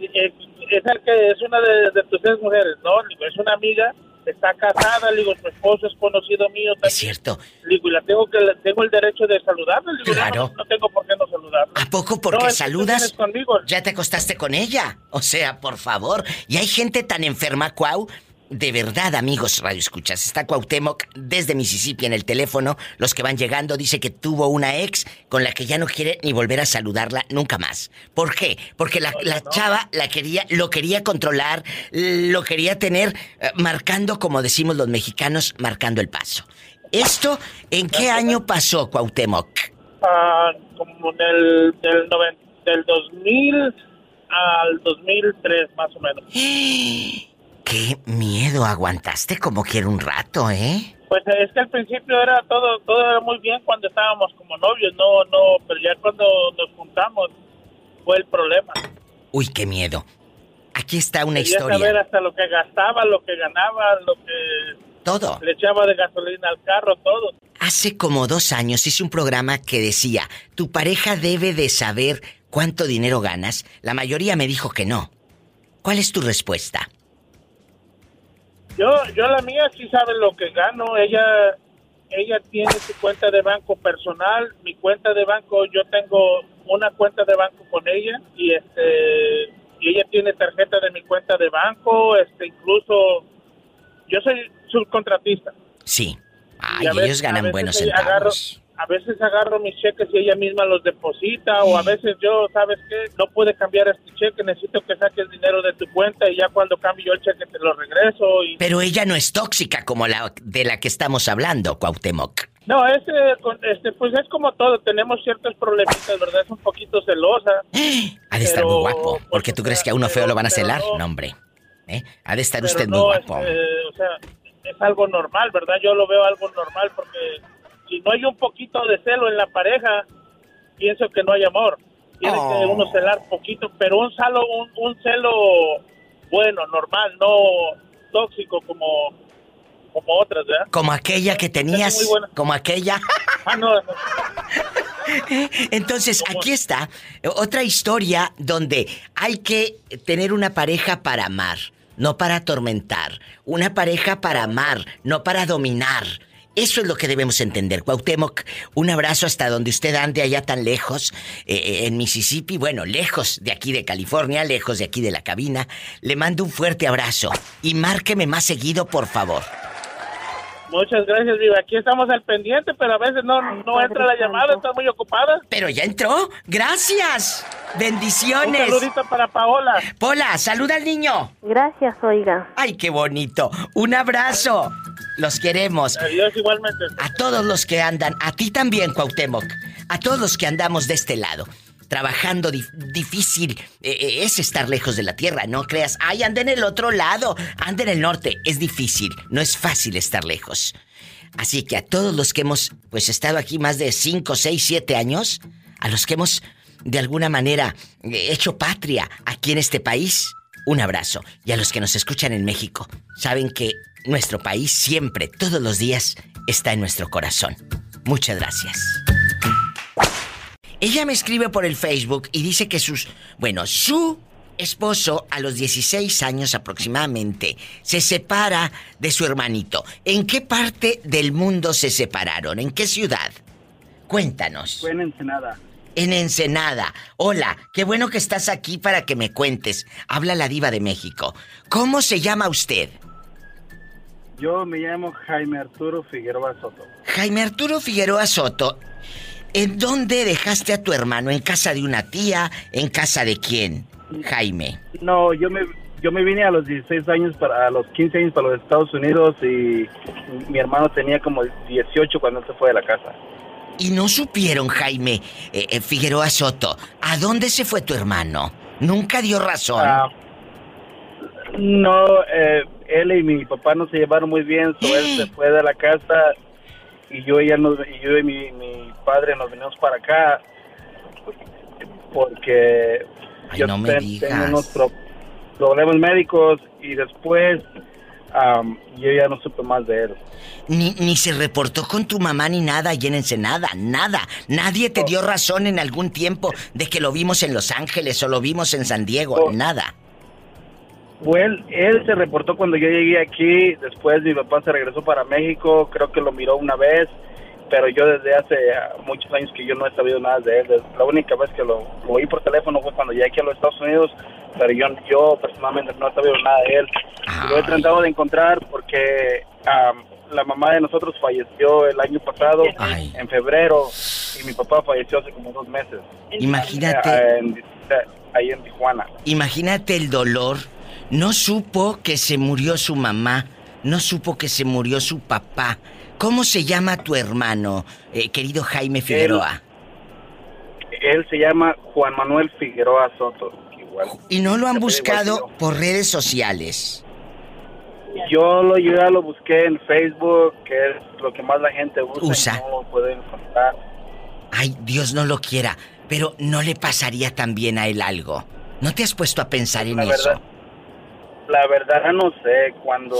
eh, es el que es una de, de tus tres mujeres, ¿no? Es una amiga, está casada, le digo, su esposo es conocido mío también. Es cierto. Le digo, y la tengo que tengo el derecho de saludarla, le digo, no, Claro. no, no tengo por qué no saludarla. ¿A poco porque No, saludas? conmigo. Ya te acostaste con ella. O sea, por favor. Y hay gente tan enferma, Cuau. De verdad, amigos Radio Escuchas. Está Cuauhtémoc desde Mississippi en el teléfono. Los que van llegando dice que tuvo una ex con la que ya no quiere ni volver a saludarla nunca más. ¿Por qué? Porque la, la chava la quería, lo quería controlar, lo quería tener eh, marcando, como decimos los mexicanos, marcando el paso. ¿Esto en qué año pasó, Cuauhtémoc? Ah, como del, del, noven- del 2000 al 2003, más o menos. Qué miedo, aguantaste como quiera un rato, ¿eh? Pues es que al principio era todo todo era muy bien cuando estábamos como novios, no, no, pero ya cuando nos juntamos fue el problema. Uy, qué miedo. Aquí está una Quería saber historia. hasta lo que gastaba, lo que ganaba, lo que Todo. le echaba de gasolina al carro, todo. Hace como dos años hice un programa que decía, tu pareja debe de saber cuánto dinero ganas. La mayoría me dijo que no. ¿Cuál es tu respuesta? Yo, yo la mía sí sabe lo que gano. Ella, ella tiene su cuenta de banco personal. Mi cuenta de banco, yo tengo una cuenta de banco con ella y este, y ella tiene tarjeta de mi cuenta de banco. Este, incluso, yo soy subcontratista. Sí. Ay, ellos ganan buenos agarro- centavos. A veces agarro mis cheques y ella misma los deposita o a veces yo, ¿sabes qué? No pude cambiar este cheque, necesito que saques dinero de tu cuenta y ya cuando cambio yo el cheque te lo regreso y Pero ella no es tóxica como la de la que estamos hablando, Cuauhtémoc. No, con- este, pues es como todo, tenemos ciertos problemitas, ¿verdad? Es un poquito celosa. Ha de estar Pero, muy guapo. Porque tú crees que a uno feo lo van a celar. no. No, hombre. ¿Eh? Ha de estar usted no, muy guapo. este, o sea, es algo normal, ¿verdad? Yo lo veo algo normal porque si no hay un poquito de celo en la pareja, pienso que no hay amor. Tiene Oh. que uno celar poquito, pero un celo, un, un celo bueno, normal, no tóxico como, como otras, ¿verdad? Como aquella que tenías. Como aquella. Ah, no, no. Entonces, aquí está otra historia donde hay que tener una pareja para amar, no para atormentar. Una pareja para amar, no para dominar. Eso es lo que debemos entender. Cuauhtémoc, un abrazo hasta donde usted ande allá tan lejos, eh, eh, en Mississippi, bueno, lejos de aquí de California, lejos de aquí de la cabina. Le mando un fuerte abrazo y márqueme más seguido, por favor. Muchas gracias, Viva. Aquí estamos al pendiente, pero a veces no, no entra la llamada, está muy ocupada. Pero ya entró. Gracias. Bendiciones. Un saludito para Paola. Pola, saluda al niño. Gracias, oiga. Ay, qué bonito. Un abrazo. Los queremos. Adiós igualmente. A todos los que andan, a ti también, Cuauhtémoc. A todos los que andamos de este lado. Trabajando dif- difícil eh, eh, es estar lejos de la tierra, no creas. Ay, anda en el otro lado, anda en el norte. Es difícil, no es fácil estar lejos. Así que a todos los que hemos pues estado aquí más de 5, 6, 7 años, a los que hemos de alguna manera eh, hecho patria aquí en este país, un abrazo. Y a los que nos escuchan en México, saben que nuestro país siempre, todos los días, está en nuestro corazón. Muchas gracias. Ella me escribe por el Facebook y dice que sus, bueno, su esposo a los 16 años aproximadamente se separa de su hermanito. ¿En qué parte del mundo se separaron? ¿En qué ciudad? Cuéntanos. Fue en. En Ensenada. Hola, qué bueno que estás aquí para que me cuentes. Habla la diva de México. ¿Cómo se llama usted? Yo me llamo Jaime Arturo Figueroa Soto. Jaime Arturo Figueroa Soto. ¿En dónde dejaste a tu hermano? ¿En casa de una tía? ¿En casa de quién? Jaime. No, yo me, yo me vine a los 16 años, para, a los 15 años para los Estados Unidos y mi hermano tenía como 18 cuando se fue de la casa. Y no supieron, Jaime eh, eh, Figueroa Soto, ¿a dónde se fue tu hermano? Nunca dio razón. Ah, no, eh, él y mi papá no se llevaron muy bien, so él se fue de la casa y yo ya nos, y yo y mi, mi padre nos vinimos para acá porque Ay, yo no ten- tengo unos pro- problemas médicos y después am, yo ya no supe más de él. Ni, ni se reportó con tu mamá ni nada allí en Ensenada, nada. Nadie te dio razón en algún tiempo de que lo vimos en Los Ángeles o lo vimos en San Diego, nada. Él, él se reportó cuando yo llegué aquí, después mi papá se regresó para México, creo que lo miró una vez, pero yo desde hace ah, muchos años que yo no he sabido nada de él. La única vez que lo, lo oí por teléfono fue cuando llegué aquí a los Estados Unidos, pero yo, yo personalmente no he sabido nada de él. Lo he tratado de encontrar porque am, la mamá de nosotros falleció el año pasado, en febrero, y mi papá falleció hace como dos meses. Imagínate. Eh, en- ahí en Tijuana. Imagínate el dolor. No supo que se murió su mamá, no supo que se murió su papá. ¿Cómo se llama tu hermano, eh, querido Jaime Figueroa? Él se llama Juan Manuel Figueroa Soto. Igual. Y no lo han buscado por redes sociales. yo. Lo, yo ya lo busqué en Facebook, que es lo que más la gente usa. y Usa. no lo puedo encontrar. Ay, Dios no lo quiera, pero no le pasaría también a él algo. ¿No te has puesto a pensar en La eso? la verdad no sé. Cuando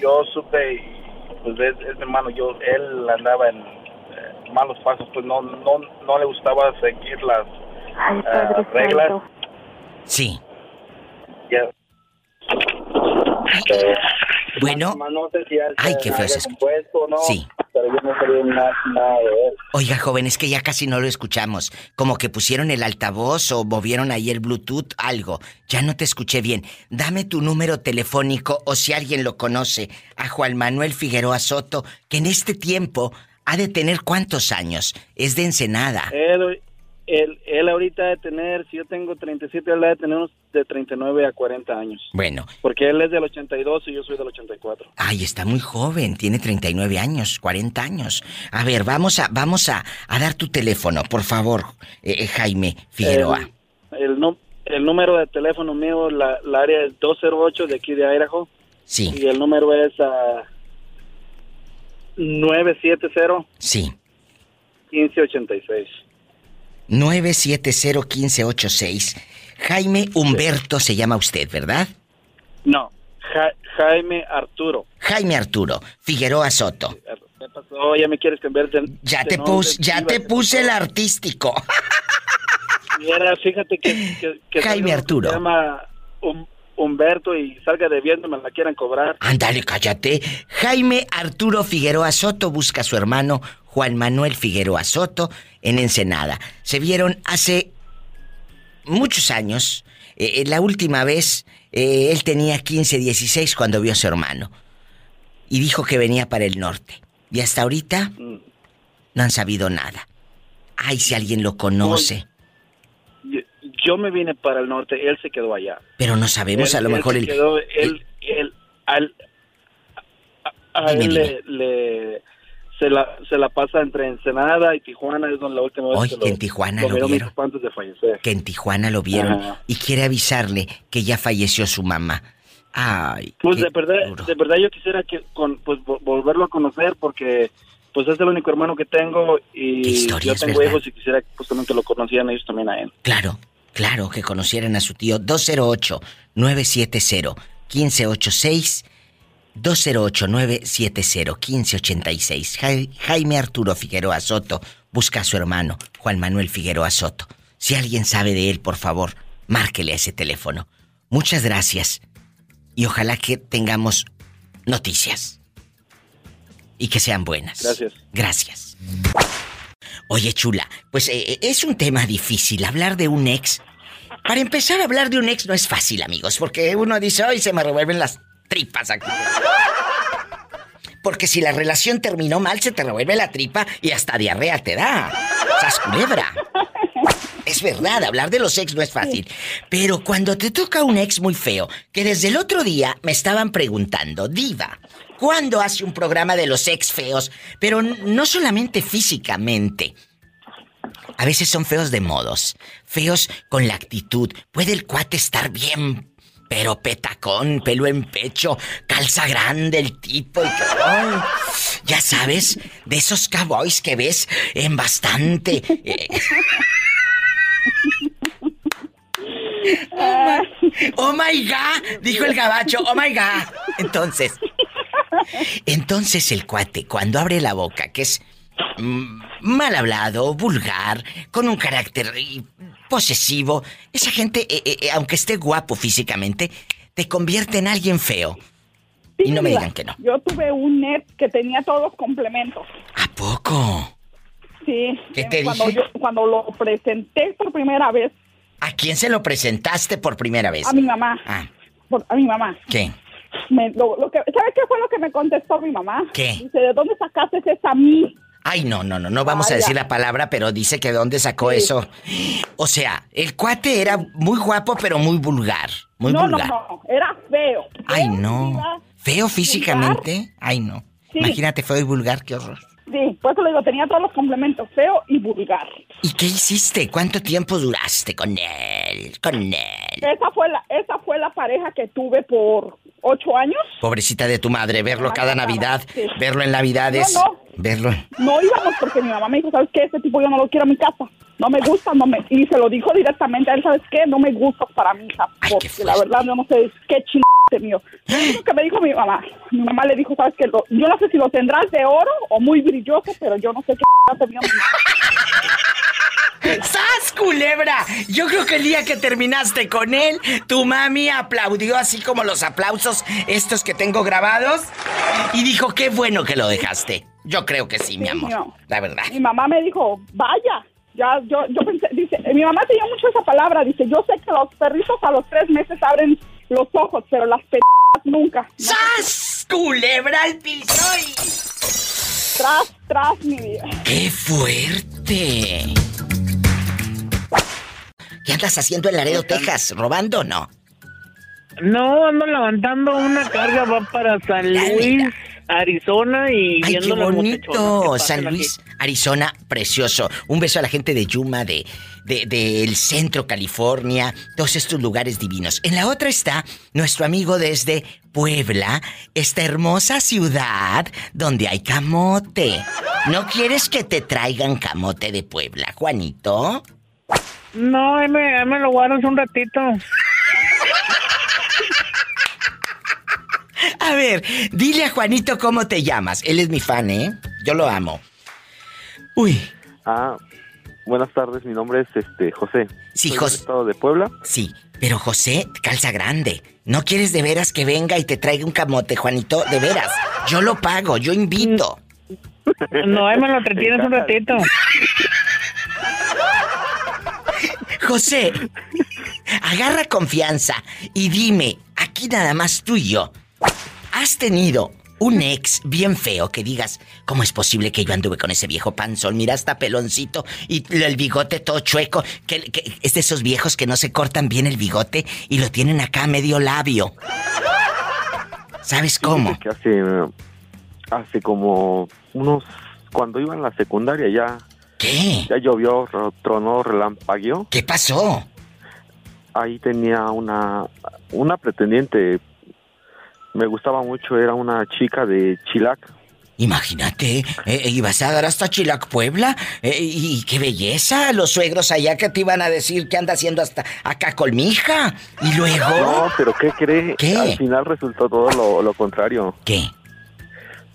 yo supe, y, pues es, es mi hermano, yo, él andaba en eh, malos pasos, pues no, no, no le gustaba seguir las ah, reglas. Sí. Ya. Bueno. No sé si él Ay, qué no, Sí. pero yo no nada de él. Oiga, joven, es que ya casi no lo escuchamos. Como que pusieron el altavoz o movieron ahí el Bluetooth, algo. Ya no te escuché bien. Dame tu número telefónico o si alguien lo conoce, a Juan Manuel Figueroa Soto, que en este tiempo ha de tener cuántos años. Es de Ensenada. Él, él, él ahorita de tener, si yo tengo 37, él ha de tener unos de 39 a 40 años. Bueno, Porque él es del 82 y yo soy del 84. ay, está muy joven, tiene 39 años, 40 años. A ver, vamos a, vamos a, a dar tu teléfono, por favor, eh, eh, Jaime Figueroa. El, el, nu- el número de teléfono mío, la, la área es 208 de aquí de Idaho. Sí. Y el número es ah, 970 Sí. 1586. 970-1586. Jaime Humberto se llama usted, ¿verdad? No, Ja- Jaime Arturo. Jaime Arturo Figueroa Soto. ¿Qué pasó? ¿Ya me quieres cambiar de Ya de te puse, ya te puse el artístico. Mira, fíjate que, que, que Jaime Arturo. Se llama Hum- Humberto y salga de viendo me la quieran cobrar. Ándale, cállate. Jaime Arturo Figueroa Soto busca a su hermano Juan Manuel Figueroa Soto en Ensenada. Se vieron hace muchos años. Eh, eh, la última vez eh, él tenía 15, 16 cuando vio a su hermano. Y dijo que venía para el norte. Y hasta ahorita no han sabido nada. Ay, si alguien lo conoce. Yo, yo me vine para el norte, él se quedó allá. Pero no sabemos, Él- a lo él mejor él... quedó, él, él, al- a, a Dime, él dime. le, le- se la se la pasa entre Ensenada y Tijuana es donde la última vez Oye, que que en Tijuana lo lo vieron. antes de fallecer. que en Tijuana lo vieron Ajá. y quiere avisarle que ya falleció su mamá. Ay, Pues de verdad, de verdad yo quisiera que con, pues vo- volverlo a conocer porque pues es el único hermano que tengo y yo tengo hijos y quisiera que justamente lo conocieran ellos también a él. Claro, claro, que conocieran a su tío 208-970-1586. 208-970-1586. Jai- Jaime Arturo Figueroa Soto busca a su hermano, Juan Manuel Figueroa Soto. Si alguien sabe de él, por favor, márquele a ese teléfono. Muchas gracias. Y ojalá que tengamos noticias. Y que sean buenas. Gracias. Gracias. Oye, chula, pues eh, eh, es un tema difícil hablar de un ex. Para empezar, hablar de un ex no es fácil, amigos, porque uno dice, hoy se me revuelven las tripas aquí. Porque si la relación terminó mal, se te revuelve la tripa y hasta diarrea te da. ¡Sas culebra! Es verdad, hablar de los ex no es fácil. Pero cuando te toca un ex muy feo, que desde el otro día me estaban preguntando, Diva, ¿cuándo hace un programa de los ex feos? Pero no solamente físicamente. A veces son feos de modos, feos con la actitud. Puede el cuate estar bien, pero petacón, pelo en pecho, calza grande el tipo y ay, ya sabes, de esos cowboys que ves en bastante. eh, Oh my, oh my God, dijo el gabacho, oh my God. Entonces, entonces el cuate, cuando abre la boca, que es mm, mal hablado, vulgar, con un carácter eh, posesivo, esa gente, eh, eh, eh, aunque esté guapo físicamente, te convierte en alguien feo. Y no me digan que no. Yo tuve un net que tenía todos los complementos. ¿A poco? Sí. ¿Qué te cuando dije? yo- cuando lo presenté por primera vez ¿A quién se lo presentaste por primera vez? a mi mamá. Ah. por- a mi mamá. ¿Qué? Me- lo- lo que, ¿Sabes qué fue lo que me contestó mi mamá? ¿Qué? Dice, ¿de dónde sacaste esa mí? Ay, no, no, no, no vamos a decir la palabra, pero dice que dónde sacó eso. O sea, el cuate era muy guapo, pero muy vulgar. Muy no, vulgar. no, no, era feo. Ay, no. ¿Feo físicamente? Ay, no. Sí. Imagínate, feo y vulgar, qué horror. Sí, por eso le digo, tenía todos los complementos, feo y vulgar. ¿Y qué hiciste? ¿Cuánto tiempo duraste con él? Con él. Esa fue la, esa fue la pareja que tuve por ocho años. Pobrecita de tu madre, verlo cada Navidad, Sí. verlo en Navidades, No, no. verlo. No íbamos porque mi mamá me dijo, ¿sabes qué? Este tipo yo no lo quiero a mi casa. No me gusta, no me... Y se lo dijo directamente a él, ¿sabes qué? No me gusta para mi hija. Porque la verdad yo no sé qué ching mío. Lo que me dijo mi mamá. Mi mamá le dijo, ¿sabes qué? Lo- yo no sé si lo tendrás de oro o muy brilloso, pero yo no sé qué te mío. ¡Sas, culebra! Yo creo que el día que terminaste con él, tu mami aplaudió así como los aplausos estos que tengo grabados y dijo, qué bueno que lo dejaste. Yo creo que sí, mi amor. La verdad. Mi mamá me dijo, vaya. Ya, yo, yo pensé, dice, mi mamá tenía mucho esa palabra, dice, yo sé que los perritos a los tres meses abren los ojos, pero las p nunca. ¡Sas! ¡Culebra al piso! y- Tras, tras, mi vida. ¡Qué fuerte! ¿Qué andas haciendo en Laredo, Texas? ¿Robando o no? No, ando levantando una carga, va para San Luis, Arizona y ¡Ay, qué viendo que bonito! San aquí. Luis, Arizona, precioso. Un beso a la gente de Yuma, de, de- del centro California, todos estos lugares divinos. En la otra está nuestro amigo desde Puebla, esta hermosa ciudad donde hay camote. ¿No quieres que te traigan camote de Puebla, Juanito? No, ahí me, ahí me lo guardas un ratito. A ver, dile a Juanito cómo te llamas. Él es mi fan, ¿eh? Yo lo amo. Uy. Ah, buenas tardes, mi nombre es este José. Sí, Soy del José. estado de Puebla. Sí, pero José calza grande. ¿No quieres de veras que venga y te traiga un camote, Juanito? De veras. Yo lo pago, yo invito. No, ahí me lo entretienes un ratito. José, agarra confianza y dime, aquí nada más tú y yo, ¿has tenido un ex bien feo que digas, ¿cómo es posible que yo anduve con ese viejo panzón? Mira, hasta peloncito y el bigote todo chueco, que, que es de esos viejos que no se cortan bien el bigote y lo tienen acá medio labio. ¿Sabes cómo? Que hace, hace como unos... Cuando iba en la secundaria ya... ¿Qué? Ya llovió, ro- tronó, relampagueó. ¿Qué pasó? Ahí tenía una... Una pretendiente... Me gustaba mucho, era una chica de Chilac. Imagínate, eh, ibas a dar hasta Chilac, Puebla, eh, y qué belleza, los suegros allá que te iban a decir que anda haciendo hasta acá con mi hija. Y luego... No, pero ¿qué cree? ¿Qué? Al final resultó todo lo, lo contrario. ¿Qué?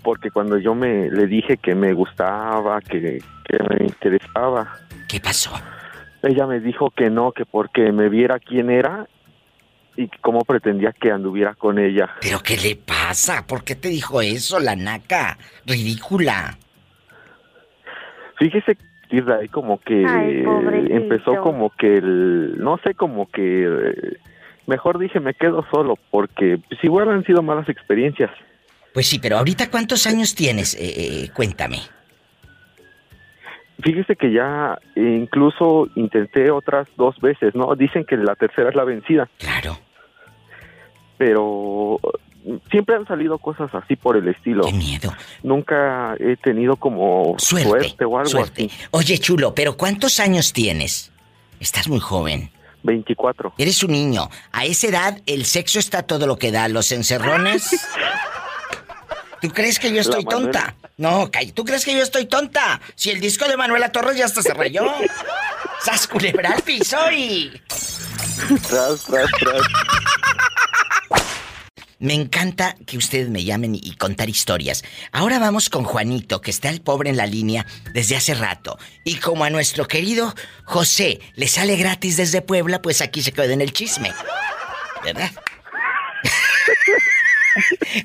Porque cuando yo me le dije que me gustaba, que, que me interesaba, ¿Qué pasó? ella me dijo que no, que porque me viera quién era y cómo pretendía que anduviera con ella. ¿Pero qué le pasa? ¿Por qué te dijo eso, la naca? Ridícula. Fíjese de ahí como que Ay, empezó como que el, no sé, como que eh, mejor dije me quedo solo porque si hubieran sido malas experiencias. Pues sí, pero ahorita ¿cuántos años tienes? Eh, eh, cuéntame. Fíjese que ya eh, incluso intenté otras dos veces, ¿no? Dicen que la tercera es la vencida. Claro. Pero siempre han salido cosas así por el estilo. Qué miedo. Nunca he tenido como Suerte, suerte, o algo suerte. así. Oye, chulo, pero ¿cuántos años tienes? Estás muy joven. 24. Eres un niño. A esa edad el sexo está todo lo que da. Los encerrones. ¿Tú crees que yo estoy tonta? No, calla. ¿Tú crees que yo estoy tonta? Si el disco de Manuela Torres ya hasta se rayó. ¡Sas culebra al piso y... Tras, tras, tras. Me encanta que ustedes me llamen y, y contar historias. Ahora vamos con Juanito, que está el pobre en la línea desde hace rato. Y como a nuestro querido José le sale gratis desde Puebla, pues aquí se queda en el chisme. ¿Verdad?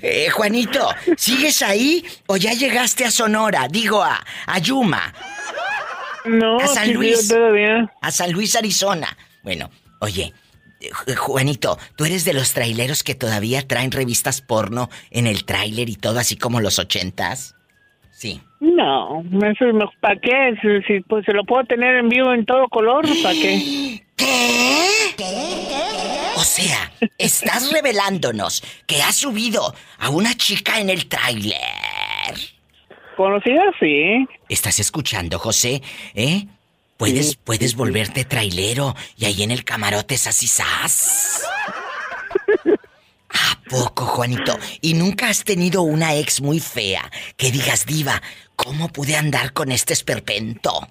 Eh, Juanito, ¿sigues ahí o ya llegaste a Sonora? Digo, a, a Yuma. No, a San Luis. todavía. A San Luis, Arizona. Bueno, oye, eh, Ju- Juanito, tú eres de los traileros que todavía traen revistas porno en el tráiler y todo así como los ochentas. Sí. No, eso es mejor. ¿Para qué? Si, si, pues se lo puedo tener en vivo en todo color, ¿para qué? O sea, estás revelándonos que has subido a una chica en el tráiler. Conocida, sí. ¿Estás escuchando, José? ¿Eh? Puedes, puedes volverte trailero y ahí en el camarote es así sas. ¿A poco, Juanito? ¿Y nunca has tenido una ex muy fea que digas, diva, ¿cómo pude andar con este esperpento?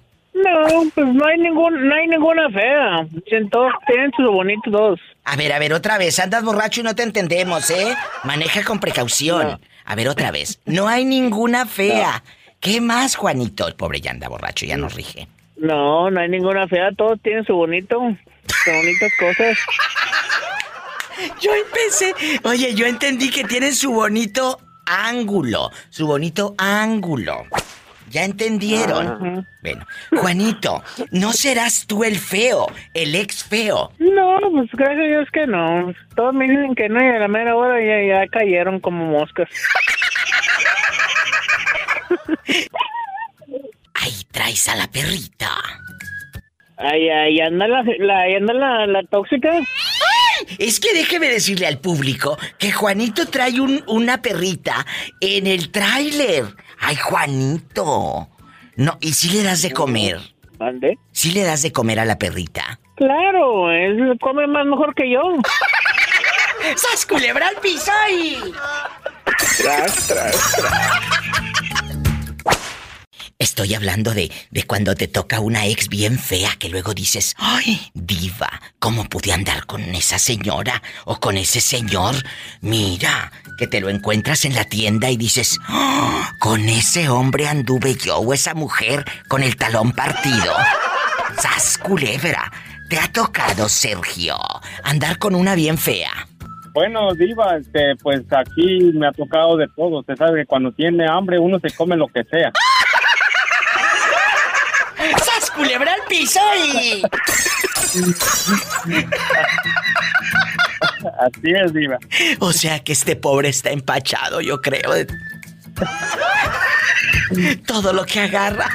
No, pues no hay ningún, no hay ninguna fea. Tienen todos, tienen sus bonitos. A ver, a ver, otra vez, andas borracho y no te entendemos, ¿eh? Maneja con precaución. A ver, otra vez. No hay ninguna fea. ¿Qué más, Juanito? El pobre ya anda borracho, ya nos rige. No, no hay ninguna fea. Todos tienen su bonito, sus bonitas cosas. Yo empecé. Oye, yo entendí que tienen su bonito ángulo. Su bonito ángulo. ¿Ya entendieron? Bueno, Juanito, ¿no serás tú el feo, el ex feo? No, pues gracias a Dios que no. Todos me dicen que no y a la mera hora ya, ya cayeron como moscas. Ahí traes a la perrita. Ahí, ahí anda la, anda la, la tóxica. Es que déjeme decirle al público que Juanito trae un- una perrita en el tráiler. Ay, Juanito. No, ¿y si le das de comer? ¿Mande? ¿Sí le das de comer a la perrita? Claro, él come más mejor que yo. ¡Sas culebra al piso y... Tras, tras, tras. Estoy hablando de, de cuando te toca una ex bien fea que luego dices, ¡ay, diva! ¿Cómo pude andar con esa señora o con ese señor? Mira, que te lo encuentras en la tienda y dices, ¡Ah! con ese hombre anduve yo o esa mujer con el talón partido. ¡Sas culebra! ¿Te ha tocado, Sergio, andar con una bien fea? Bueno, Diva, este, pues aquí me ha tocado de todo. Usted sabe que cuando tiene hambre uno se come lo que sea. ¡Sas culebra al piso y... Así es, Diva. O sea que este pobre está empachado, yo creo. Todo lo que agarra.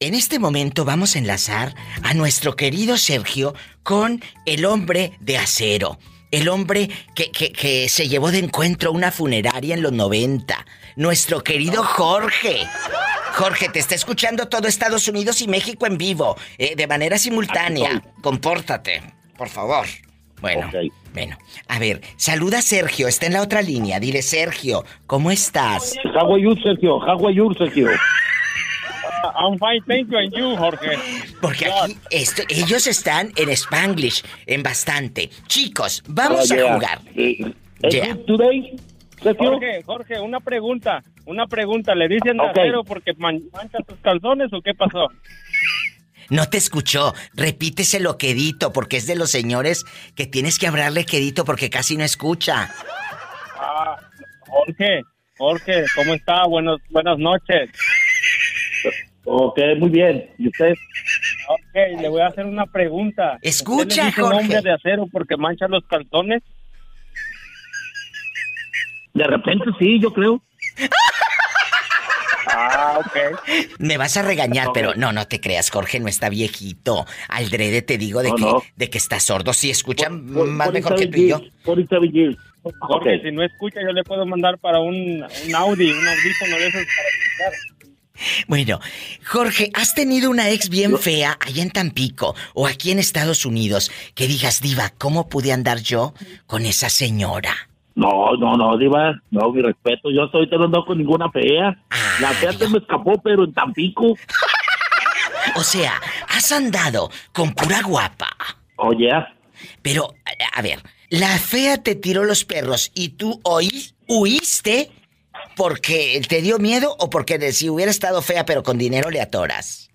En este momento vamos a enlazar a nuestro querido Sergio con el hombre de acero. El hombre que, que- que se llevó de encuentro una funeraria en los 90. Nuestro querido Jorge. Jorge, te está escuchando todo Estados Unidos y México en vivo, eh, de manera simultánea. Compórtate, por favor. Bueno, bueno. A ver, saluda a Sergio, está en la otra línea. Dile, Sergio, ¿cómo estás? How are you, Sergio? How are you, Sergio? I'm fine, thank you, and you, Jorge. Porque aquí esto- ellos están en Spanglish, en bastante. Chicos, vamos Oh, a jugar. ¿Es Yeah. today? Jorge, Jorge, una pregunta. Una pregunta. ¿Le dicen de Ok. acero porque man- mancha tus calzones o qué pasó? No te escuchó. Repíteselo quedito, porque es de los señores que tienes que hablarle quedito porque casi no escucha. Ah, Jorge, Jorge, ¿cómo está? Buenos, buenas noches. Ok, muy bien. ¿Y usted? Ok, le voy a hacer una pregunta. Escucha, ¿Usted le dice Jorge. hombre de acero porque mancha los calzones? De repente sí, yo creo. Ah, ok. Me vas a regañar, pero no, no te creas, Jorge no está viejito. Aldrede te digo de No, que no. de que está sordo. Sí, escucha Por- más por mejor que tú y yo. Jorge, si no escucha, yo le puedo mandar para un, un Audi, un audífono de esos para escuchar. Bueno, Jorge, ¿has tenido una ex bien fea allá en Tampico o aquí en Estados Unidos que digas, diva, ¿cómo pude andar yo con esa señora? No, no, no, Diva. No, mi respeto. Yo estoy no ando con ninguna fea. La fea se me escapó, pero en Tampico. O sea, has andado con pura guapa. Oye. Pero, a, ver, la fea te tiró los perros y tú hoy huiste porque te dio miedo o porque de- si hubiera estado fea pero con dinero le atoras.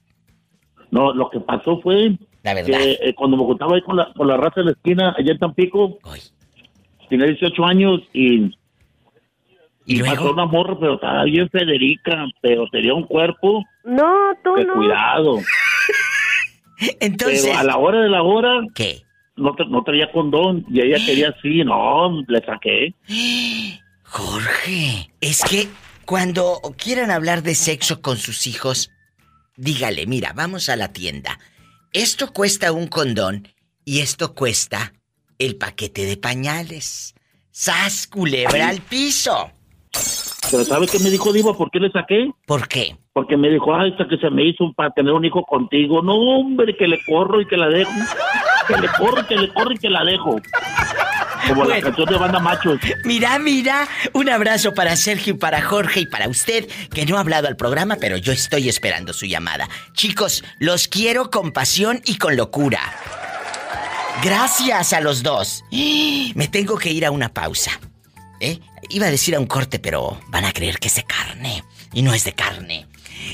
No, lo que pasó fue La verdad. que eh, cuando me juntaba ahí con la, con la raza de la esquina, allá en Tampico, tenía 18 años y, y, pasó una morra, pero estaba bien Federica, pero tenía un cuerpo No, tú de no. cuidado. Entonces... Pero a la hora de la hora... ¿Qué? No, tra- no traía condón y ella quería así, no, le saqué. Jorge, es que cuando quieran hablar de sexo con sus hijos, dígale, mira, vamos a la tienda. Esto cuesta un condón y esto cuesta el paquete de pañales. ¡Sas, culebra al piso! Pero ¿sabe qué me dijo Diva? ¿Por qué le saqué? ¿Por qué? Porque me dijo, ay, hasta que se me hizo para tener un hijo contigo. No, hombre, que le corro y que la dejo. Que le corro y que le corro y que la dejo. Como la Bueno. canción de Banda Machos. Mira, mira, un abrazo para Sergio y para Jorge y para usted, que no ha hablado al programa, pero yo estoy esperando su llamada. Chicos, los quiero con pasión y con locura. Gracias a los dos. Me tengo que ir a una pausa. ¿Eh? Iba a decir a un corte, pero van a creer que es de carne. Y no es de carne.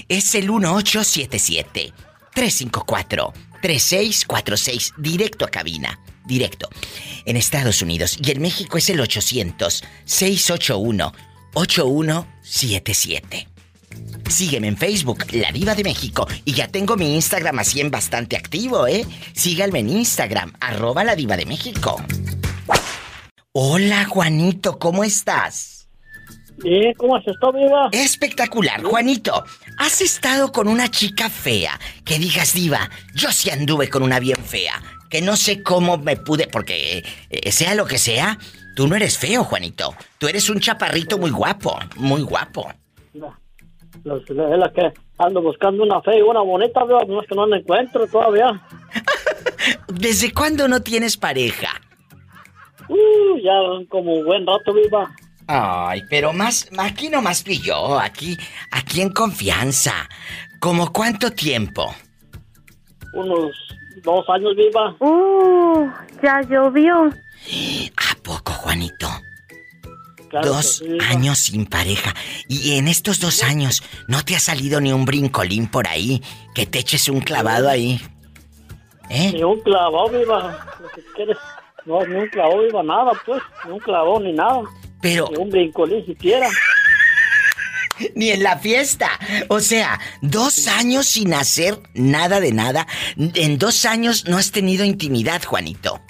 Es el 1877 354 3646 directo a cabina. Directo. En Estados Unidos y en México es el 800 681 8177. Sígueme en Facebook, La Diva de México. Y ya tengo mi Instagram así en bastante activo, ¿eh? Síganme en Instagram, arroba La Diva de México. Hola, Juanito, ¿cómo estás? Bien, ¿cómo has estado, viva? Espectacular, Juanito. ¿Has estado con una chica fea? Que digas, diva, yo sí anduve con una bien fea. Que no sé cómo me pude, porque eh, sea lo que sea, tú no eres feo, Juanito. Tú eres un chaparrito muy guapo, muy guapo. Los- Es la que ando buscando una fe y una bonita, viva, no es que no la encuentro todavía. ¿Desde cuándo no tienes pareja? Uh, ya como buen rato, viva. Ay, pero más, aquí no más que yo, aquí, aquí en confianza. ¿Cómo cuánto tiempo? Unos dos años, viva. Uh, ya llovió. ¿A poco, Juanito? Claro dos sí, años sin pareja. Y en estos dos años, ¿no te ha salido ni un brincolín por ahí? Que te eches un clavado ahí. ¿Eh? Ni un clavado, viva. Lo que quieres. No, ni un clavado, viva, nada, pues. Ni un clavado, ni nada. Pero... Ni un brincolín siquiera. Ni en la fiesta. O sea, dos años sin hacer nada de nada. En dos años no has tenido intimidad, Juanito.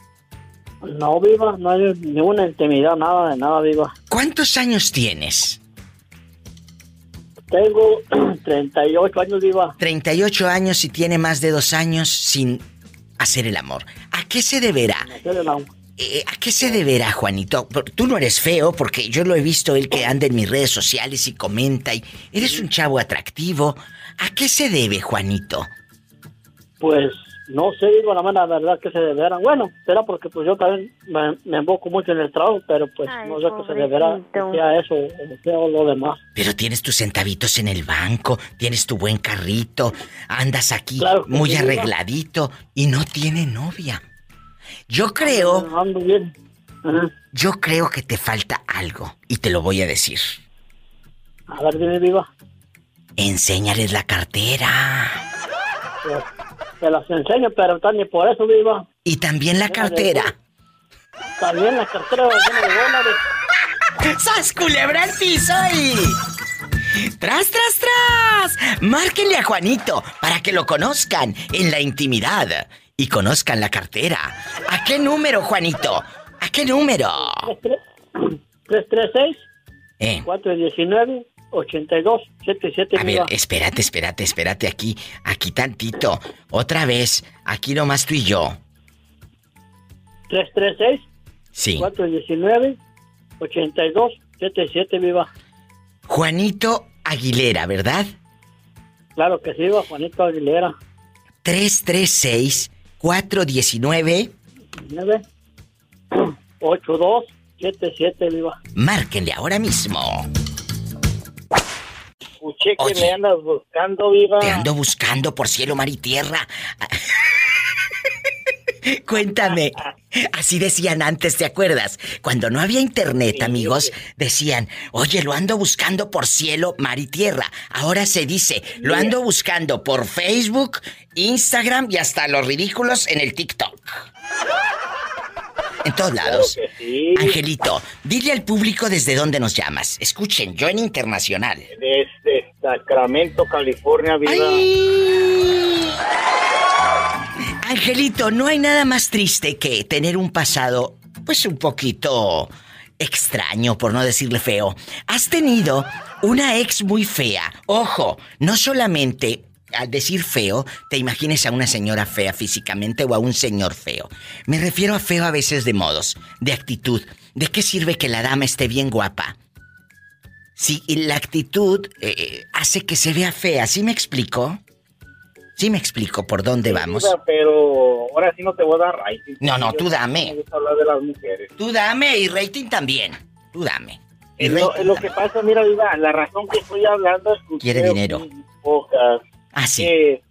No, viva, no hay ninguna intimidad, nada de nada, viva. ¿Cuántos años tienes? Tengo 38 años, viva. 38 años y tiene más de dos años sin hacer el amor. ¿A qué se deberá? Eh, ¿A qué se deberá, Juanito? Tú no eres feo, porque yo lo he visto él que anda en mis redes sociales y comenta y eres un chavo atractivo. ¿A qué se debe, Juanito? Pues no sé, viva, la verdad que se deberán. Bueno, será porque pues yo también me, me enfoco mucho en el trabajo, pero pues no sé qué se deberá, que sea eso o sea lo demás. Pero tienes tus centavitos en el banco, tienes tu buen carrito, andas aquí Claro que muy sí, arregladito y no tiene novia. Yo creo. Ando bien. Yo creo que te falta algo y te lo voy a decir. A ver, dime, viva. Enséñales la cartera. Te las enseño, pero ni por eso, viva. Y también la cartera. También la cartera llena de dólares. ¡Sas culebra al piso y... ¡Tras, tras, tras! Márquenle a Juanito para que lo conozcan en la intimidad y conozcan la cartera. ¿A qué número, Juanito? ¿A qué número? 336 Eh. 419 8277 A ver, espérate, espérate, espérate aquí, aquí tantito. Otra vez, aquí nomás tú y yo. 336 Sí. 419 8277 viva. Juanito Aguilera, ¿verdad? Claro que sí, viva Juanito Aguilera. 336-419. 9 8277 viva. Márquenle ahora mismo. Escuché que Oye. me andas buscando viva. Te ando buscando por cielo, mar y tierra. Cuéntame. Así decían antes, ¿te acuerdas? Cuando no había internet, amigos, decían, oye, lo ando buscando por cielo, mar y tierra. Ahora se dice, lo ando buscando por Facebook, Instagram y hasta los ridículos en el TikTok. En todos lados. Angelito, dile al público desde dónde nos llamas. Escuchen, yo en internacional. Desde Sacramento, California, viva. Angelito, no hay nada más triste que tener un pasado, pues un poquito extraño, por no decirle feo. Has tenido una ex muy fea. Ojo, no solamente al decir feo, te imagines a una señora fea físicamente o a un señor feo. Me refiero a feo a veces de modos, de actitud. ¿De qué sirve que la dama esté bien guapa? Si la actitud eh, hace que se vea fea, ¿sí me explico? ¿Sí me explico por dónde vamos? Pero ahora sí no te voy a dar rating. No, no, tú dame. Me gusta hablar de las mujeres. Tú dame y rating también. Tú dame. Y lo, rating es lo que pasa, mira, Viva, la razón que estoy hablando es que Quiere dinero. pocas. Ah, sí. Que,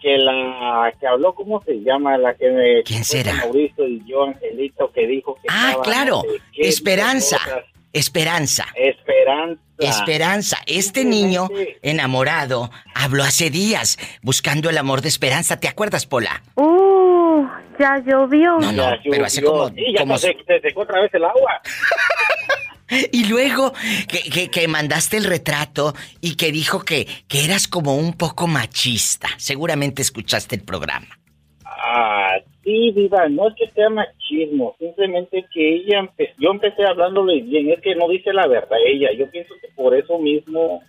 que la que habló, ¿cómo se llama? La que me... ¿Quién será? Mauricio y yo, Angelito, que dijo que Ah, claro. Esperanza. cosas. Esperanza. Esperanza. Esperanza. Este niño enamorado habló hace días buscando el amor de Esperanza. ¿Te acuerdas, Pola? Uh, ya llovió. No, no, pero hace como... Sí, ya como- se, se secó otra vez el agua. Y luego que, que- que mandaste el retrato y que dijo que, que eras como un poco machista. Seguramente escuchaste el programa. Ah, sí, Viva, no es que sea machismo, simplemente que ella, empe- yo empecé hablándole bien, es que no dice la verdad ella, yo pienso que por eso mismo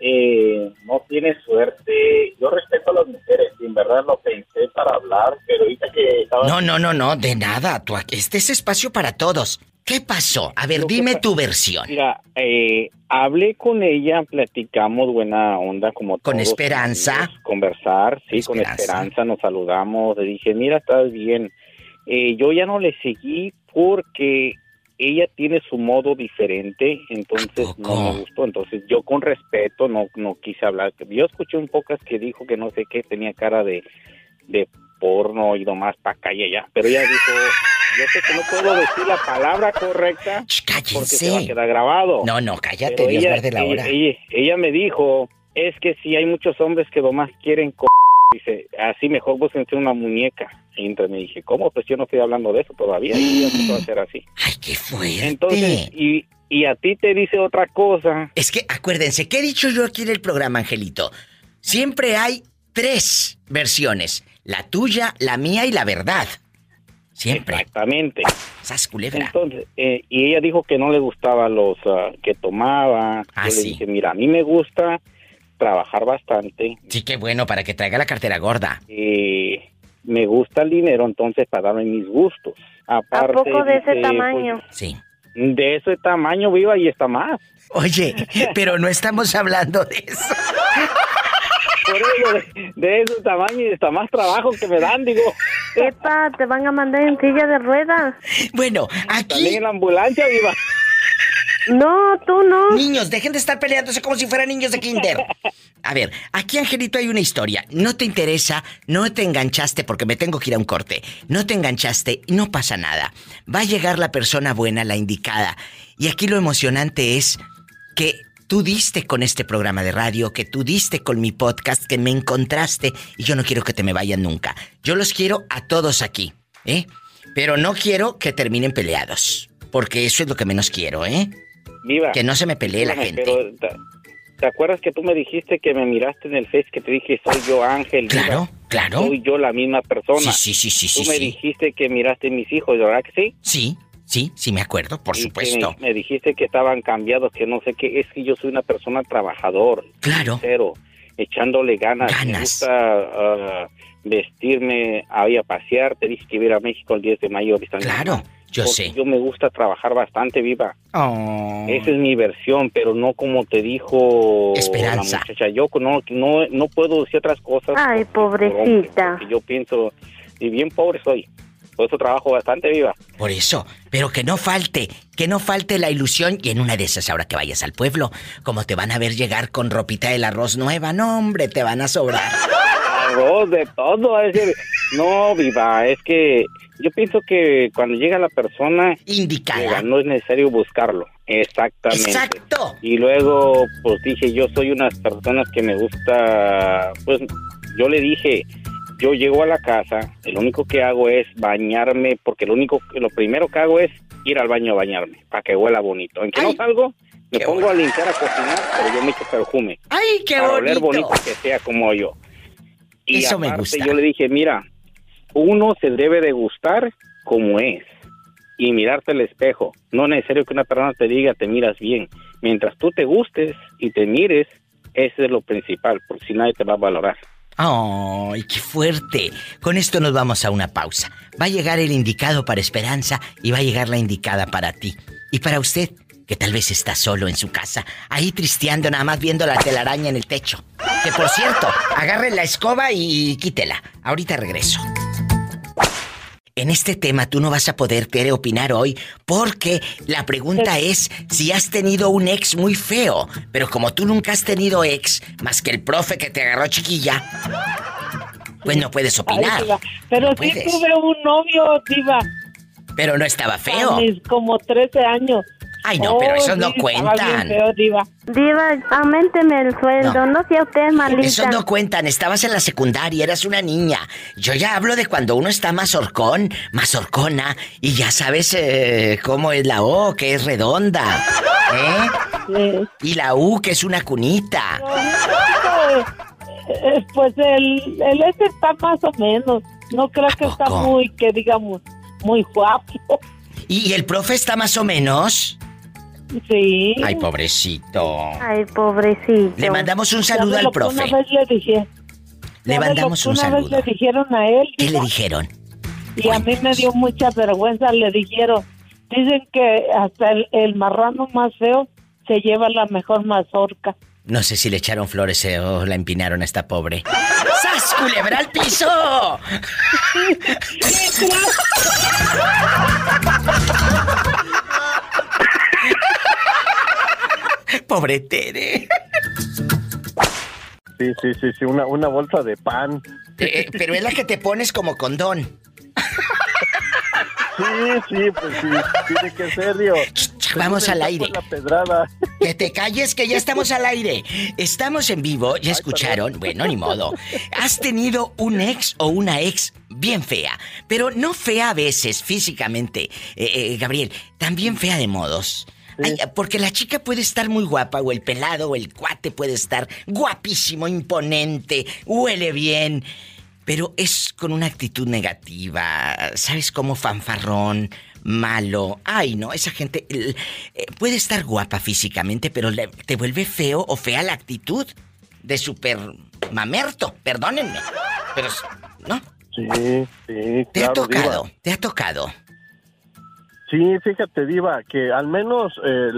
eh, no tiene suerte. Yo respeto a las mujeres, en verdad lo pensé para hablar, pero ahorita que estaba... No, no, no, no, de nada. Tú, este es espacio para todos. ¿Qué pasó? A ver, dime tu versión. Mira, eh, hablé con ella, platicamos buena onda como Con todos, esperanza. amigos, conversar, sí, con Esperanza. esperanza nos saludamos, le dije, mira, estás bien. Eh, yo ya no le seguí porque ella tiene su modo diferente, entonces no me gustó, entonces yo con respeto no, no quise hablar. Yo escuché un pocas que dijo que no sé qué, tenía cara de, de porno y nomás para acá y allá, pero ella dijo, yo sé que no puedo decir la palabra correcta porque se va a quedar grabado. No, no, cállate, Pero Dios ella, guarde la hora. Ella, ella me dijo, es que si hay muchos hombres que nomás quieren co dice, así mejor búsquense una muñeca. Y entonces me dije, ¿cómo? Pues yo no estoy hablando de eso todavía. Y empezó a hacer así. Ay, qué fuerte. Entonces, y, y a ti te dice otra cosa. Es que acuérdense, ¿qué he dicho yo aquí en el programa, Angelito? Siempre hay tres versiones. La tuya, la mía y la verdad. Siempre. Exactamente. Sas culebra. Entonces, eh, y ella dijo que no le gustaba los ah, que tomaba. Ah, yo sí. le dije, mira, a mí me gusta trabajar bastante. Sí, qué bueno, para que traiga la cartera gorda. Eh, me gusta el dinero, entonces para darme mis gustos. ¿A poco de ese dice, tamaño? Sí. pues, de ese tamaño, viva, y está más. Oye, pero no estamos hablando de eso. Por eso, de, de ese tamaño y está más trabajo que me dan, digo. Epa, te van a mandar en silla de ruedas. Bueno, aquí... También en la ambulancia, viva. No, tú no. Niños, dejen de estar peleándose como si fueran niños de kinder. A ver, aquí Angelito hay una historia. No te interesa, no te enganchaste porque me tengo que ir a un corte. No te enganchaste y no pasa nada. Va a llegar la persona buena, la indicada. Y aquí lo emocionante es que tú diste con este programa de radio, que tú diste con mi podcast, que me encontraste y yo no quiero que te me vayan nunca. Yo los quiero a todos aquí, ¿eh? Pero no quiero que terminen peleados, porque eso es lo que menos quiero, ¿eh? Viva. Que no se me pelee la gente. pero, ¿te, acuerdas que tú me dijiste que me miraste en el Face que te dije soy yo Ángel? Viva? Claro, claro. Soy yo la misma persona. Sí, sí, sí, sí, Tú sí, me sí. dijiste que miraste mis hijos, ¿verdad que sí? Sí, sí, sí me acuerdo, por Y supuesto. Me, me dijiste que estaban cambiados, que no sé qué. Es que yo soy una persona trabajador. Claro. Sincero, echándole ganas. Me gusta ah, vestirme, a ir a pasear. Te dije que iba a ir a México el 10 de mayo. Claro, yo Porque sé. Yo me gusta trabajar bastante, viva. Oh. Esa es mi versión, pero no como te dijo Esperanza. la muchacha. Yo no, no, no puedo decir otras cosas. Ay, pobrecita. porque yo pienso, y bien pobre soy. Por eso trabajo bastante, viva. Por eso, pero que no falte, que no falte la ilusión y en una de esas ahora que vayas al pueblo, como te van a ver llegar con ropita del arroz nueva, no hombre, te van a sobrar. Arroz, de todo. Es decir, no, viva, es que yo pienso que cuando llega la persona indicada, no es necesario buscarlo. Exactamente. Exacto. Y luego, pues dije, yo soy unas personas que me gusta, pues yo le dije, yo llego a la casa, el único que hago es bañarme, porque lo único, lo primero que hago es ir al baño a bañarme, para que huela bonito. En que no salgo, me pongo a limpiar, a cocinar, pero yo me echo perfume. ¡Ay, qué para oler bonito! bonito que sea como yo. Y Eso me aparte, gusta. Yo le dije, mira, uno se debe de gustar como es y mirarte al espejo. No es necesario que una persona te diga te miras bien. Mientras tú te gustes y te mires, eso es lo principal, porque si nadie te va a valorar. ¡Ay, qué fuerte! Con esto nos vamos a una pausa. Va a llegar el indicado para Esperanza y va a llegar la indicada para ti. Y para usted, que tal vez está solo en su casa, ahí tristeando nada más viendo la telaraña en el techo. Que por cierto, agarre la escoba y quítela. Ahorita regreso. En este tema tú no vas a poder Tere, opinar hoy porque la pregunta es si has tenido un ex muy feo. Pero como tú nunca has tenido ex, más que el profe que te agarró chiquilla, pues no puedes opinar. Pero No sí puedes. tuve un novio, diva. Pero no estaba feo. A mis como 13 años. Ay, no, pero esos no cuentan. diva. Diva, aumenteme el sueldo, no, sea usted malita. Esos no cuentan, estabas en la secundaria, eras una niña. Yo ya hablo de cuando uno está más horcón, más horcona, y ya sabes eh, cómo es la O, que es redonda. ¿Eh? Y la U, que es una cunita. Eh, pues el, el está más o menos. No creo que está muy, que digamos, muy guapo. ¿Y el profe está más o menos? Sí. Ay, pobrecito. Ay, pobrecito. Le mandamos un saludo ¿Sabe al profe. Una vez le dije. Le ¿sabe mandamos un Una saludo. vez le dijeron a él. ¿Qué le dijeron? Y a mí me dio mucha vergüenza. Le dijeron, dicen que hasta el, el marrano más feo se lleva la mejor mazorca. No sé si le echaron flores eh, o la empinaron a esta pobre. ¡Sas, culebra al piso! Pobre Tere. Sí, sí, sí, sí, una, una bolsa de pan. Eh, eh, pero es la que te pones como condón. Sí, sí, pues sí, tiene que ser, Dios. Vamos al aire. La. Que te calles, que ya estamos al aire. Estamos en vivo, ya escucharon. Bueno, ni modo. Has tenido un ex o una ex bien fea, pero no fea a veces físicamente, eh, eh, Gabriel, también fea de modos. Ay, porque la chica puede estar muy guapa, o el pelado, o el cuate puede estar guapísimo, imponente, huele bien, pero es con una actitud negativa, ¿sabes? Como fanfarrón, malo. Ay, no, esa gente eh, puede estar guapa físicamente, pero te vuelve feo o fea la actitud de super mamerto, perdónenme. Pero, ¿no? Sí, sí, ¿Te ha claro, Diva. tocado? ¿Te ha tocado? Sí, fíjate, Diva, que al menos, eh,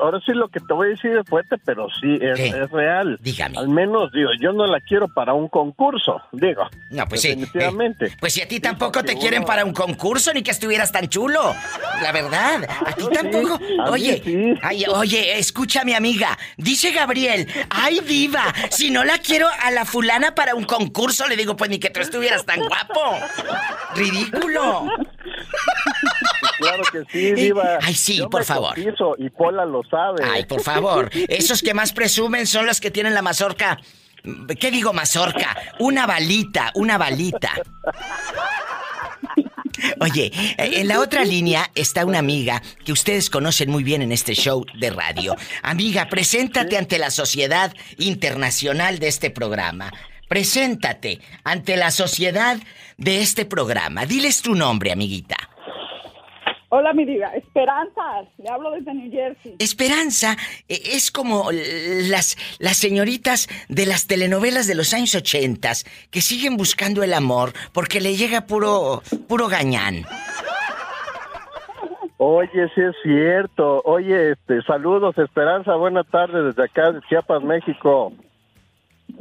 ahora sí lo que te voy a decir es fuerte, pero sí, es, es real. Dígame. Al menos, digo, yo no la quiero para un concurso, digo. No, pues sí. Definitivamente. Pues si a ti tampoco te quieren para un concurso ni que estuvieras tan chulo. La verdad, a ti tampoco. a Oye, ay, oye, escucha mi amiga. Dice Gabriel, ay diva, si no la quiero a la fulana para un concurso, le digo, pues ni que tú estuvieras tan guapo. Ridículo. Claro que sí, Diva. Ay, sí, Yo por me favor. cotizo y Pola lo sabe. Ay, por favor. Esos que más presumen son los que tienen la mazorca. ¿Qué digo mazorca? Una balita, una balita. Oye, en la otra línea está una amiga que ustedes conocen muy bien en este show de radio. Amiga, preséntate ante la sociedad internacional de este programa. Preséntate ante la sociedad de este programa. Diles tu nombre, amiguita. Hola, mi diva. Esperanza. Le hablo desde New Jersey. Esperanza eh, es como las, las señoritas de las telenovelas de los años ochentas que siguen buscando el amor porque le llega puro, puro gañán. Oye, sí es cierto. Oye, este, saludos, Esperanza. Buenas tardes desde acá de Chiapas, México.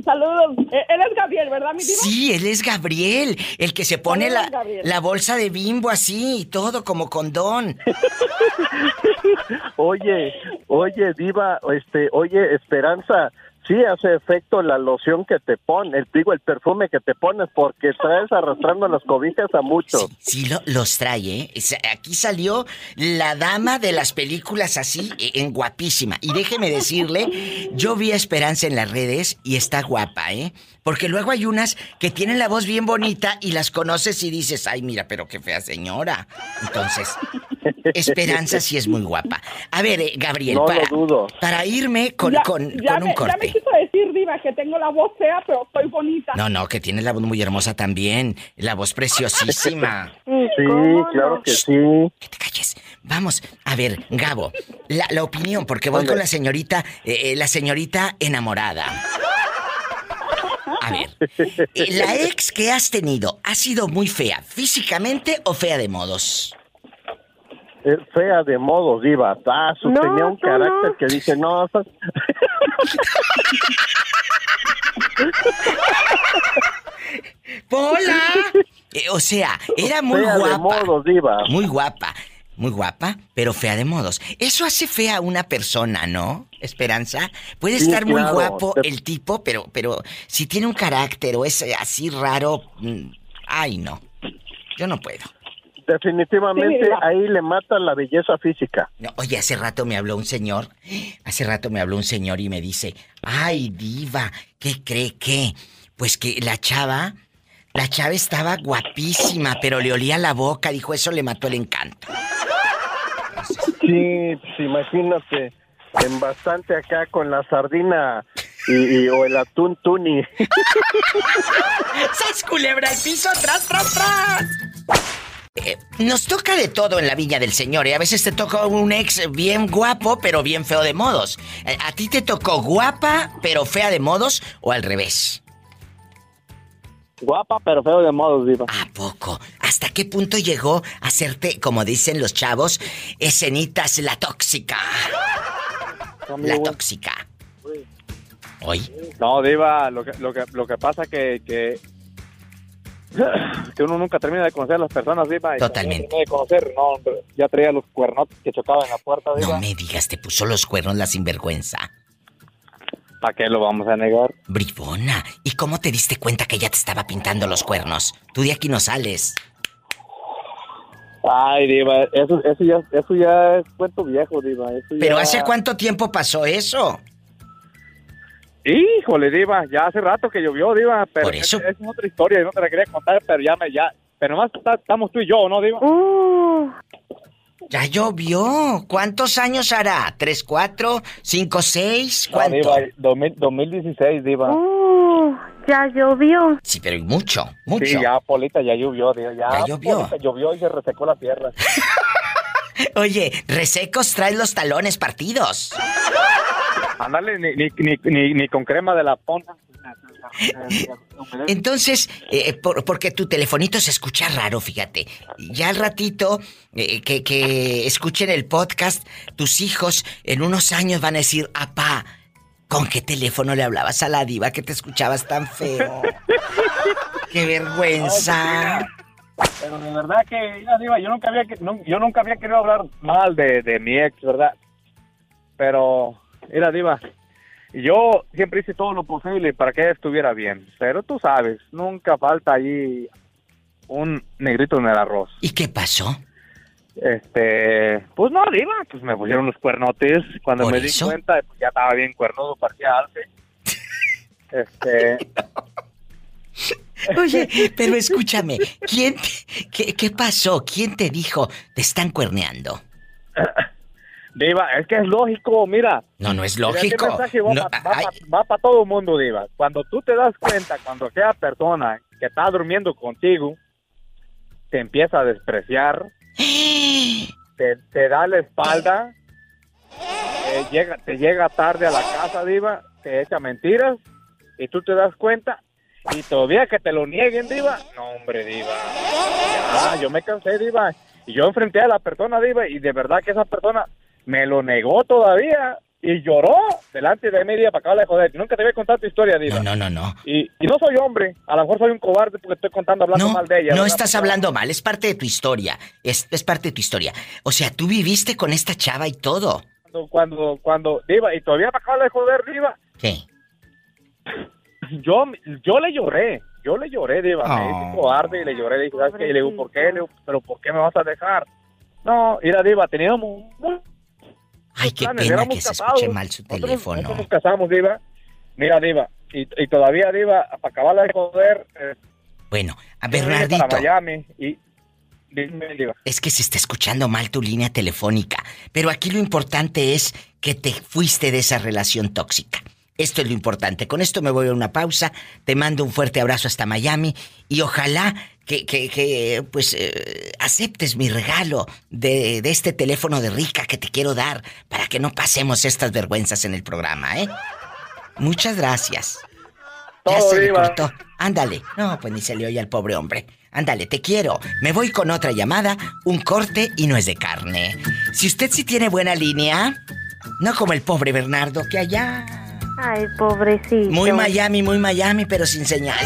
Saludos. Eh, Él es Gabriel, ¿verdad, mi diva? Sí, él es Gabriel, el que se pone la, la bolsa de bimbo así y todo como condón. Oye, oye, Diva, este, oye, Esperanza, sí hace efecto la loción que te pones, el digo, el perfume que te pones, porque traes arrastrando las cobijas a muchos. Sí, lo- los trae, ¿eh? Aquí salió la dama de las películas así, eh, en guapísima. Y déjeme decirle, yo vi a Esperanza en las redes y está guapa, ¿eh? Porque luego hay unas que tienen la voz bien bonita y las conoces y dices, ay, mira, pero qué fea señora. Entonces, Esperanza sí es muy guapa. A ver, eh, Gabriel, No lo para, dudo. para irme con, Ya- con, ya con me, un Ya me corte. quiso decir, diva, que tengo la voz fea, pero soy bonita. No, no, que tiene la voz muy hermosa también. La voz preciosísima. Sí, claro que sí. Que te calles. Vamos, a ver, Gabo, la, la opinión, porque voy con la señorita, eh, eh, la señorita enamorada. A ver, eh, la ex que has tenido, ¿ha sido muy fea físicamente o fea de modos? Es fea de modos, Diva. Ah, su- No, tenía un carácter no. que dice, no, estás- ¡Pola! Eh, o sea, era muy Fea de guapa. modos, diva. Muy guapa. Muy guapa, pero fea de modos. Eso hace fea a una persona, ¿no? Esperanza. Puede Sí, estar muy claro. guapo el tipo, pero, pero si tiene un carácter o es así raro. mm, Ay, no. Yo no puedo. definitivamente Sí, ahí le mata la belleza física. No, oye, hace rato me habló un señor. Hace rato me habló un señor y me dice, ay, diva, ¿qué cree que? Pues que la chava, la chava estaba guapísima, pero le olía la boca. Dijo, eso le mató el encanto. Sí, pues imagínate, en bastante acá con la sardina y, y- o el atún tuni. ¡Sas culebra al piso! ¡Tras, tras, tras! Eh, nos toca de todo en la viña del señor. Y a veces te toca un ex bien guapo, pero bien feo de modos. Eh, ¿A ti te tocó guapa, pero fea de modos o al revés? Guapa, pero feo de modos, diva. ¿A poco? ¿Hasta qué punto llegó a hacerte, como dicen los chavos, escenitas la tóxica? La tóxica. ¿Hoy? No, Diva, lo que, lo que, lo que pasa que, que, que uno nunca termina de conocer a las personas, Diva. y Totalmente. De conocer, no, ya traía los cuernotes que chocaban en la puerta, Diva. No me digas, te puso los cuernos la sinvergüenza. ¿Para qué lo vamos a negar? Bribona, ¿y cómo te diste cuenta que ya te estaba pintando los cuernos? Tú de aquí no sales. Ay, Diva, eso, eso, ya, eso ya es cuento viejo, Diva. Eso ¿Pero ya- hace cuánto tiempo pasó eso? Híjole, Diva, ya hace rato que llovió, Diva, pero Por eso. Es, es otra historia no te la quería contar, pero ya me, ya, pero más estamos tú y yo, ¿no, Diva? Ya llovió. ¿Cuántos años hará? ¿Tres, cuatro, cinco, seis? No, ¿Cuánto? Diva, 2000 2016, Diva. Uh, ya llovió. Sí, pero mucho, mucho. Sí, ya, Polita, ya llovió, Diva, ya, Ya llovió. Polita, llovió y se resecó la tierra. Oye, resecos traes los talones partidos. Ándale, ni, ni, ni, ni, ni con crema de la ponta. Entonces, eh, por- porque tu telefonito se escucha raro, fíjate. Ya al ratito eh, que, que escuchen el podcast, tus hijos en unos años van a decir, apá, ¿con qué teléfono le hablabas a la diva que te escuchabas tan feo? ¡Qué vergüenza! Pero de verdad que, mira, Diva, yo nunca había, yo nunca había querido hablar mal de, de mi ex, ¿verdad? Pero, mira, Diva, yo siempre hice todo lo posible para que ella estuviera bien. Pero tú sabes, nunca falta ahí un negrito en el arroz. ¿Y qué pasó? Este, pues no, Diva, pues me pusieron los cuernotes. Cuando ¿Por me di cuenta, pues ya estaba bien cuernudo, parecía alce. Este, Oye, pero escúchame, ¿quién, qué, qué pasó? ¿Quién te dijo te están cuerneando? Diva, es que es lógico, mira. No, no es este lógico. mensaje va, No, pa- va para todo el mundo, Diva. Cuando tú te das cuenta, cuando aquella persona que está durmiendo contigo te empieza a despreciar, te, te da la espalda, te llega, te llega tarde a la casa, Diva, te echa mentiras y tú te das cuenta y todavía que te lo nieguen, Diva. No, hombre, Diva. Ya, yo me cansé, Diva. Y yo enfrenté a la persona, Diva, y de verdad que esa persona me lo negó todavía y lloró delante de mí, Diva, para acabar de joder. Nunca te voy a contar tu historia, Diva. No, no, no, no. Y, y no soy hombre, a lo mejor soy un cobarde porque estoy contando hablando mal de ella. No ¿verdad? estás hablando mal, es parte de tu historia. Es, es parte de tu historia. O sea, tú viviste con esta chava y todo. Cuando, cuando, cuando, Diva, y todavía para acabar de joder, Diva. ¿Qué? Yo, yo le lloré, yo le lloré, Diva. Me Oh. hice cobarde y le lloré. Le dije, ¿sabes qué? Y le digo, ¿por qué? Le digo, ¿pero por qué me vas a dejar? No, mira, Diva, teníamos Ay, qué planes, pena éramos que se casados. escuche mal su Nosotros- teléfono. Nosotros nos casamos, Diva. Mira, Diva, y, y todavía, Diva, para acabar de joder, eh, Bueno, a Bernardito. para Miami y... Dime, Diva. Es que se está escuchando mal tu línea telefónica. Pero aquí lo importante es que te fuiste de esa relación tóxica. Esto es lo importante. Con esto me voy a una pausa. Te mando un fuerte abrazo hasta Miami. Y ojalá que, que, que, pues, eh, aceptes mi regalo de, de este teléfono de rica que te quiero dar para que no pasemos estas vergüenzas en el programa, ¿eh? Muchas gracias. Ya se le cortó. Ándale. No, pues ni se le oye al pobre hombre. Ándale, te quiero. Me voy con otra llamada, un corte y no es de carne. Si usted sí tiene buena línea, no como el pobre Bernardo que allá. Ay, pobrecito. Muy Miami, muy Miami, pero sin señal.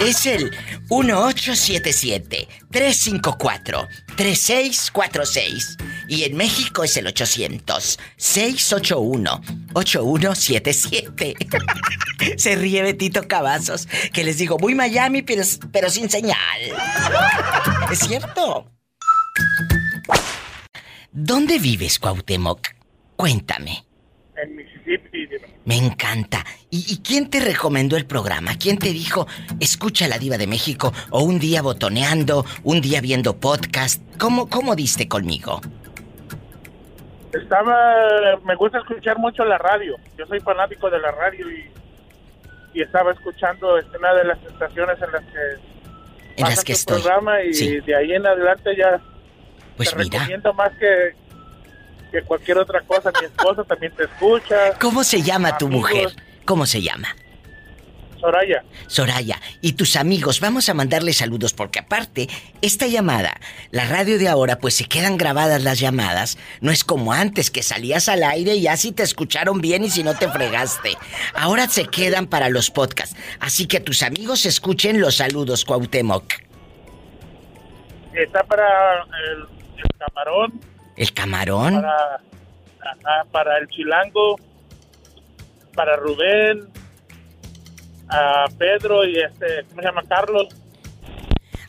Es el 1877-354-3646. Y en México es el 800-681-8177. Se ríe Betito Cavazos, que les digo, muy Miami, pero, pero sin señal. Es cierto. ¿Dónde vives, Cuauhtémoc? Cuéntame. En Diva. Me encanta. ¿Y, y quién te recomendó el programa? ¿Quién te dijo, escucha la diva de México? O un día botoneando, un día viendo podcast. ¿Cómo, cómo diste conmigo? Estaba, me gusta escuchar mucho la radio. Yo soy fanático de la radio y, y estaba escuchando este, una de las estaciones en las que En las que estoy. programa y Sí. de ahí en adelante ya Pues te mira. recomiendo más que, que cualquier otra cosa. Mi esposa también te escucha. ¿Cómo se llama tu mujer? ¿Cómo se llama? Soraya. Soraya, y tus amigos, vamos a mandarle saludos porque aparte, esta llamada, la radio de ahora, pues se quedan grabadas las llamadas. No es como antes que salías al aire y así te escucharon bien y si no te fregaste. Ahora se quedan para los podcasts. Así que tus amigos escuchen los saludos, Cuauhtémoc. Está para el, el camarón, El camarón, para, ajá, para el chilango, para Rubén, a Pedro y este, ¿cómo se llama? Carlos.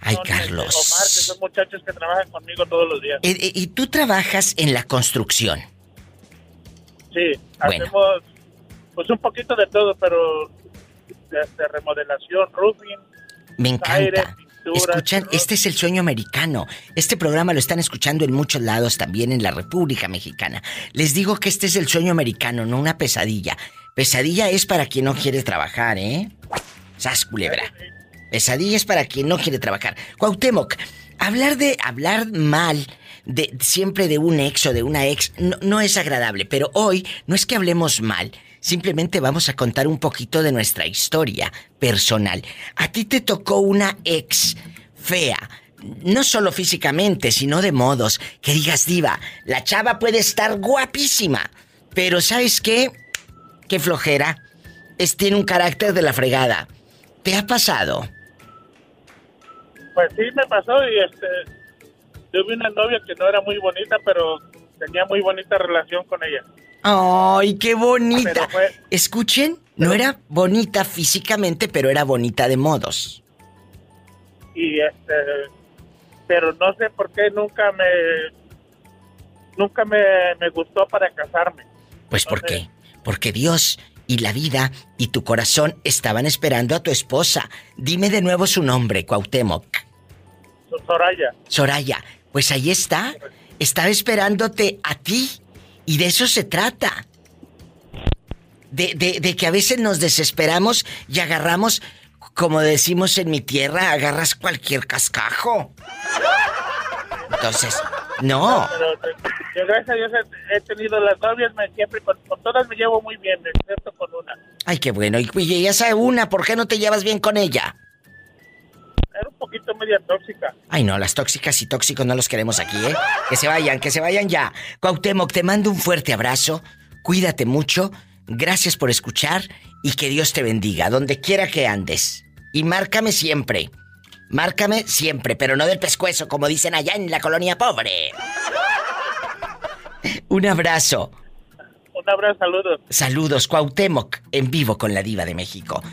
ay Son, este, Omar, que Carlos. son muchachos que trabajan conmigo todos los días. Eh, eh, Y tú trabajas en la construcción. Sí, Bueno. hacemos pues un poquito de todo, pero este, remodelación, roofing, Me aire, encanta. pintura. Escuchan, este es el sueño americano. Este programa lo están escuchando en muchos lados, también en la República Mexicana. Les digo que este es el sueño americano, no una pesadilla. Pesadilla es para quien no quiere trabajar, ¿eh? Sas culebra. Pesadilla es para quien no quiere trabajar. Cuauhtémoc, hablar de hablar mal de siempre de un ex o de una ex no, no es agradable, pero hoy no es que hablemos mal, simplemente vamos a contar un poquito de nuestra historia personal. A ti te tocó una ex fea, no solo físicamente, sino de modos, que digas diva, la chava puede estar guapísima, pero ¿sabes qué? Qué flojera. Es, tiene un carácter de la fregada. ¿Te ha pasado? Pues sí, me pasó y este, tuve una novia que no era muy bonita, pero tenía muy bonita relación con ella. ¡Ay, qué bonita! Fue- Escuchen, no era bonita físicamente, pero era bonita de modos. y este pero no sé por qué nunca me nunca me, me gustó para casarme Pues ¿por qué? Porque Dios y la vida y tu corazón estaban esperando a tu esposa. Dime de nuevo su nombre, Cuauhtémoc. Soraya. Soraya, pues ahí está. Estaba esperándote a ti. Y de eso se trata. De, de, de que a veces nos desesperamos y agarramos, como decimos en mi tierra, agarras cualquier cascajo. Entonces, no. Pero, yo, gracias a Dios he, he tenido las novias, me, siempre con, con todas me llevo muy bien, excepto con una. Ay, qué bueno. Y, y esa una, ¿por qué no te llevas bien con ella? Un poquito media tóxica. Ay, no, las tóxicas y tóxicos no los queremos aquí, ¿eh? Que se vayan, que se vayan ya. Cuauhtémoc, te mando un fuerte abrazo. Cuídate mucho. Gracias por escuchar y que Dios te bendiga, donde quiera que andes. Y márcame siempre. Márcame siempre, pero no del pescuezo, como dicen allá en la colonia pobre. Un abrazo. Un abrazo, saludos. Saludos, Cuauhtémoc, en vivo con la diva de México.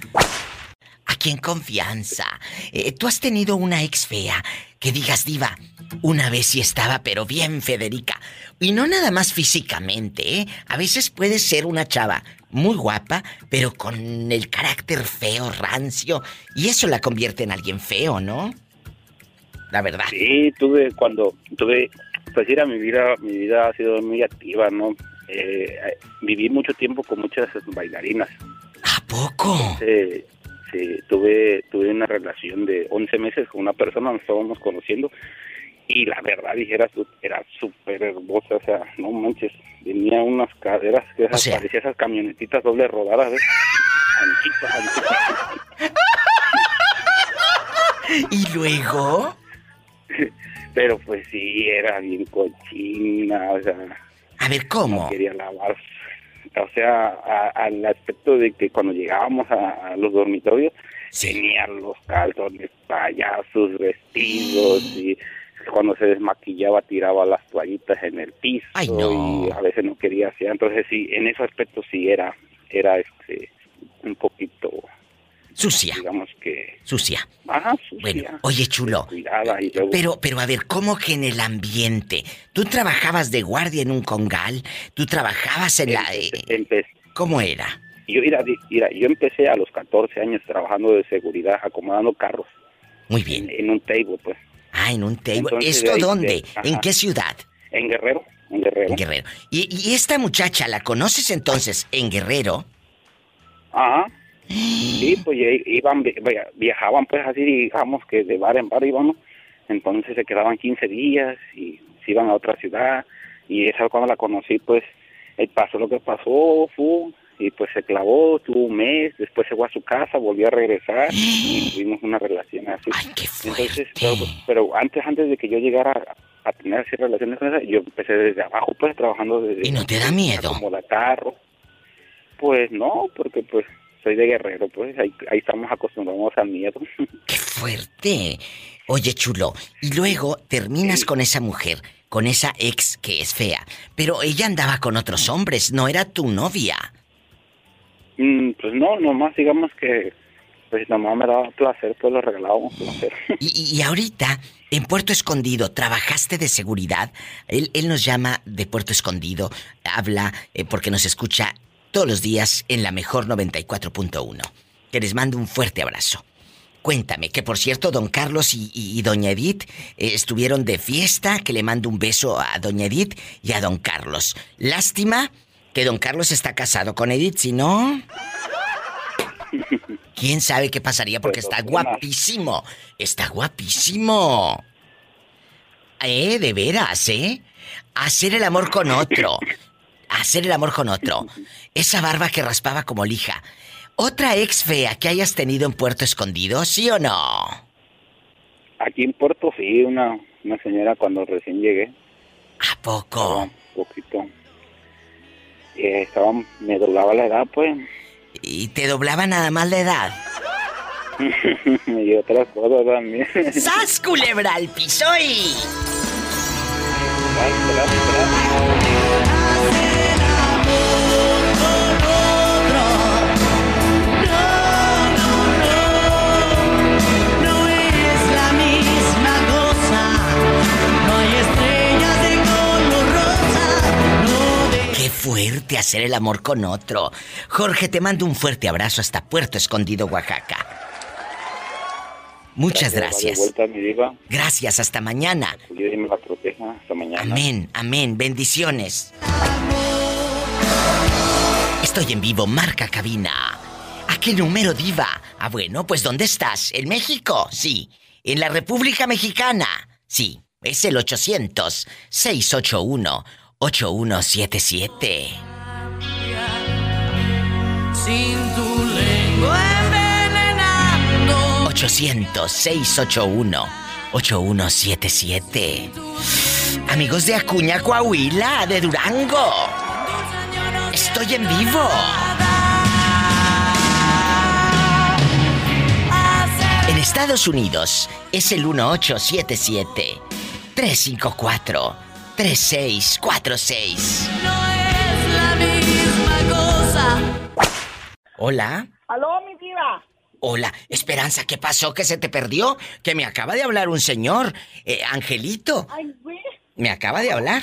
Aquí en confianza. Eh, ¿Tú has tenido una ex fea que digas, diva, una vez sí estaba, pero bien Federica? Y no nada más físicamente, ¿eh? A veces puede ser una chava muy guapa, pero con el carácter feo, rancio, y eso la convierte en alguien feo, ¿no? La verdad. Sí, tuve cuando tuve, pues mira, mi vida, mi vida ha sido muy activa, ¿no? Eh, viví mucho tiempo con muchas bailarinas. ¿A poco? Sí, sí, tuve, tuve una relación de 11 meses con una persona, nos estábamos conociendo y la verdad dijera era súper hermosa, o sea, no manches, tenía unas caderas que esas, O sea- parecía esas camionetitas doble rodadas, ¿ves? ¿Y luego? Pero pues sí, era bien cochina, o sea... A ver, ¿cómo? No quería lavar. O sea, a- al aspecto de que cuando llegábamos a, a los dormitorios, tenía los calzones payasos, vestidos y cuando se desmaquillaba tiraba las toallitas en el piso Ay, no. y a veces no quería hacer. Entonces sí, en ese aspecto sí era, era este, un poquito... Sucia. Digamos que... Sucia. Ajá, sucia. Bueno, oye, chulo. Cuidada y luego... Pero, pero a ver, ¿cómo que en el ambiente? ¿Tú trabajabas de guardia en un congal? ¿Tú trabajabas en la... eh, Empecé. ¿Cómo era? Yo, mira, mira, yo empecé a los 14 años trabajando de seguridad, acomodando carros. Muy bien. En, en un table, pues. Ah, en un table. Entonces, ¿Esto ahí- dónde? de- ¿En qué ciudad? En Guerrero, en Guerrero. En Guerrero. ¿Y, y esta muchacha la conoces entonces en Guerrero? Ajá. Sí, pues iban, vi- via- viajaban pues así, digamos que de bar en bar íbamos. Entonces se quedaban 15 días y se iban a otra ciudad. Y esa cuando la conocí, pues eh, pasó lo que pasó, fue, y pues se clavó, tuvo un mes, después se fue a su casa, volvió a regresar y tuvimos una relación así. Entonces, pero, pero antes, antes de que yo llegara a, a tener así relaciones con esa, yo empecé desde abajo, pues trabajando desde... ¿Y no te da miedo? Como la carro. Pues no, porque pues soy de guerrero, pues ahí, ahí estamos acostumbrados al miedo. Fuerte. Oye, chulo. Y luego terminas con esa mujer, con esa ex que es fea. Pero ella andaba con otros hombres, no era tu novia. Mm, pues no, nomás digamos que pues nomás me daba placer, pues lo regalábamos placer. Y- y ahorita, en Puerto Escondido, ¿trabajaste de seguridad? Él, él nos llama de Puerto Escondido, habla eh, porque nos escucha todos los días en la mejor 94.1. Que les mando un fuerte abrazo. Cuéntame, que por cierto, don Carlos y, y- y doña Edith eh, estuvieron de fiesta, que le mando un beso a doña Edith y a don Carlos. Lástima que don Carlos está casado con Edith, si no... ¿Quién sabe qué pasaría? Porque está guapísimo. Está guapísimo. Eh, de veras, ¿eh? Hacer el amor con otro. Hacer el amor con otro. Esa barba que raspaba como lija. ¿Otra ex fea que hayas tenido en Puerto Escondido, sí o no? Aquí en Puerto sí, una, una señora cuando recién llegué. ¿A poco? Un poquito. Eh, estaba, me doblaba la edad, pues. ¿Y te doblaba nada más la edad? y otras cosas también. ¡Sas, culebra al piso y... hacer el amor con otro. Jorge, te mando un fuerte abrazo hasta Puerto Escondido, Oaxaca. Muchas gracias. Vuelta, mi diva. Gracias, hasta mañana. Que Dios me la proteja. Hasta mañana. Amén, amén. Bendiciones. Estoy en vivo, marca cabina. ¿A qué número diva? Ah, bueno, pues ¿dónde estás? ¿En México? Sí. ¿En la República Mexicana? Sí. Es el 800-681-8177. Sin tu lengua envenenando. 800-681-8177. Amigos de Acuña, Coahuila, de Durango. Estoy en vivo. En Estados Unidos es el 1877 354 3646. La misma cosa. Hola. Aló, mi diva. Hola, Esperanza, ¿qué pasó? ¿Que se te perdió? Que me acaba de hablar un señor, eh, Angelito. Ay, güey. Me acaba de hablar.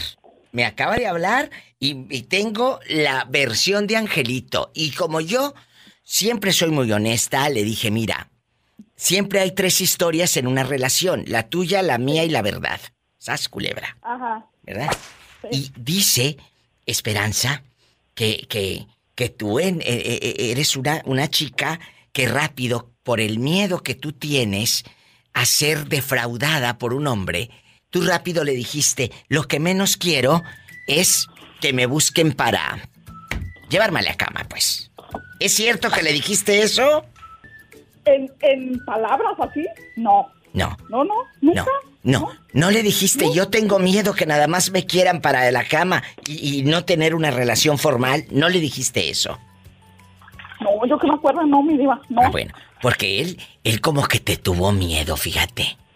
Me acaba de hablar y, y tengo la versión de Angelito. Y como yo siempre soy muy honesta, le dije, mira, siempre hay tres historias en una relación. La tuya, la mía y la verdad. ¿Sas, culebra? Ajá. ¿Verdad? Y dice, Esperanza, que, que, que tú en- eh, eh, eres una, una chica que rápido, por el miedo que tú tienes a ser defraudada por un hombre, tú rápido le dijiste, lo que menos quiero es que me busquen para llevarme a la cama, pues. ¿Es cierto que le dijiste eso? ¿En, en palabras así? No. No. No, no, nunca. No, no le dijiste, yo tengo miedo que nada más me quieran para la cama y, y no tener una relación formal. No le dijiste eso. No, yo que me acuerdo, no, mi diva. No. Ah, bueno, porque él, él como que te tuvo miedo, fíjate.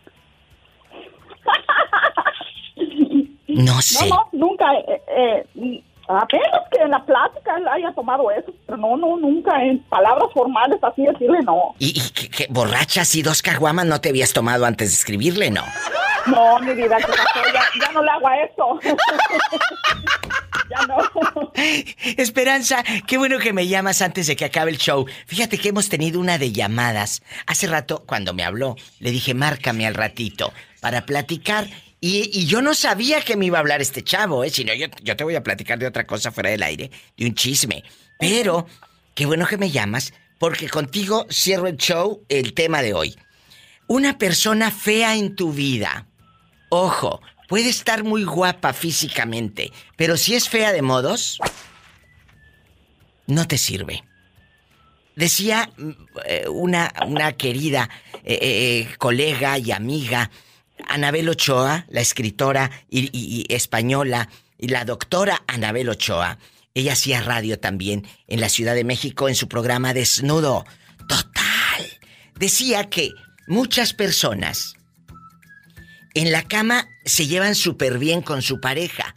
No sé. No, no, nunca. Eh, eh, apenas que en la plática él haya tomado eso. Pero no, no, nunca. En palabras formales así decirle no. ¿Y, y qué, qué, borrachas y dos caguamas no te habías tomado antes de escribirle, no? No, mi vida, ¿qué pasó? Ya, ya no le hago a eso. ya no. Esperanza, qué bueno que me llamas antes de que acabe el show. Fíjate que hemos tenido una de llamadas. Hace rato, cuando me habló, le dije, márcame al ratito para platicar. Y, yo no sabía que me iba a hablar este chavo, ¿eh? Si no, yo, yo te voy a platicar de otra cosa fuera del aire, de un chisme. Pero, qué bueno que me llamas, porque contigo cierro el show, el tema de hoy. Una persona fea en tu vida. Ojo, puede estar muy guapa físicamente, pero si es fea de modos, no te sirve. Decía mm, eh, una, una querida eh, eh, colega y amiga, Anabel Ochoa, la escritora y, española, y la doctora Anabel Ochoa. Ella hacía radio también en la Ciudad de México en su programa Desnudo. Total. Decía que muchas personas en la cama se llevan súper bien con su pareja,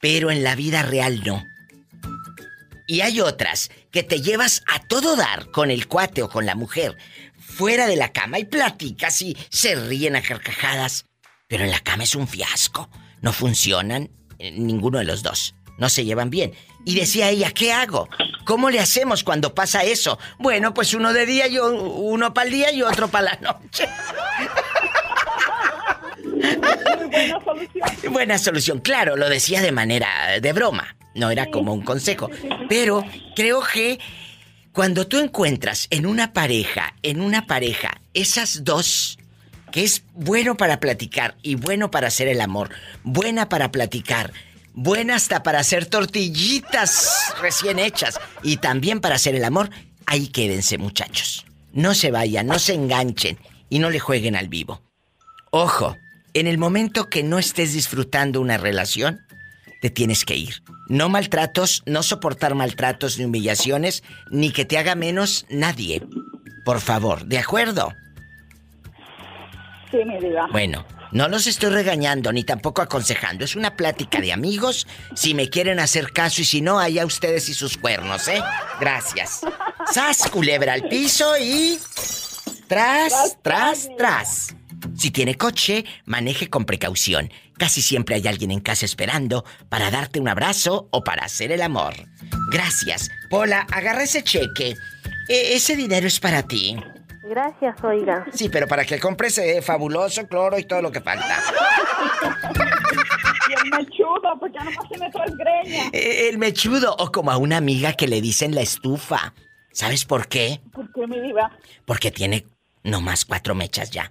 pero en la vida real no. Y hay otras que te llevas a todo dar con el cuate o con la mujer, fuera de la cama y platicas y se ríen a carcajadas, pero en la cama es un fiasco. No funcionan eh, ninguno de los dos. No se llevan bien. Y decía ella, ¿qué hago? ¿Cómo le hacemos cuando pasa eso? Bueno, pues uno de día y o- uno para el día y otro para la noche. buena solución. Buena solución, claro, lo decía de manera de broma, no era como un consejo. Pero creo que cuando tú encuentras en una pareja, en una pareja, esas dos, que es bueno para platicar y bueno para hacer el amor, buena para platicar, buena hasta para hacer tortillitas recién hechas y también para hacer el amor, ahí quédense muchachos. No se vayan, no se enganchen y no le jueguen al vivo. Ojo, en el momento que no estés disfrutando una relación, te tienes que ir. No maltratos, no soportar maltratos ni humillaciones, ni que te haga menos nadie. Por favor, ¿de acuerdo? Sí, mi diva. Bueno, no los estoy regañando ni tampoco aconsejando. Es una plática de amigos. Si me quieren hacer caso y si no, allá ustedes y sus cuernos, ¿eh? Gracias. Sas, culebra al piso y. Tras, tras, tras. Si tiene coche, maneje con precaución. Casi siempre hay alguien en casa esperando para darte un abrazo o para hacer el amor. Gracias. Pola, agarra ese cheque. E- ese dinero es para ti. Gracias, oiga. Sí, pero para que compres eh, fabuloso cloro y todo lo que falta. Y el mechudo, porque ya nomás tiene tres greñas. Eh, El mechudo o como a una amiga que le dicen la estufa. ¿Sabes por qué? ¿Por qué, mi diva? Porque tiene nomás cuatro mechas ya.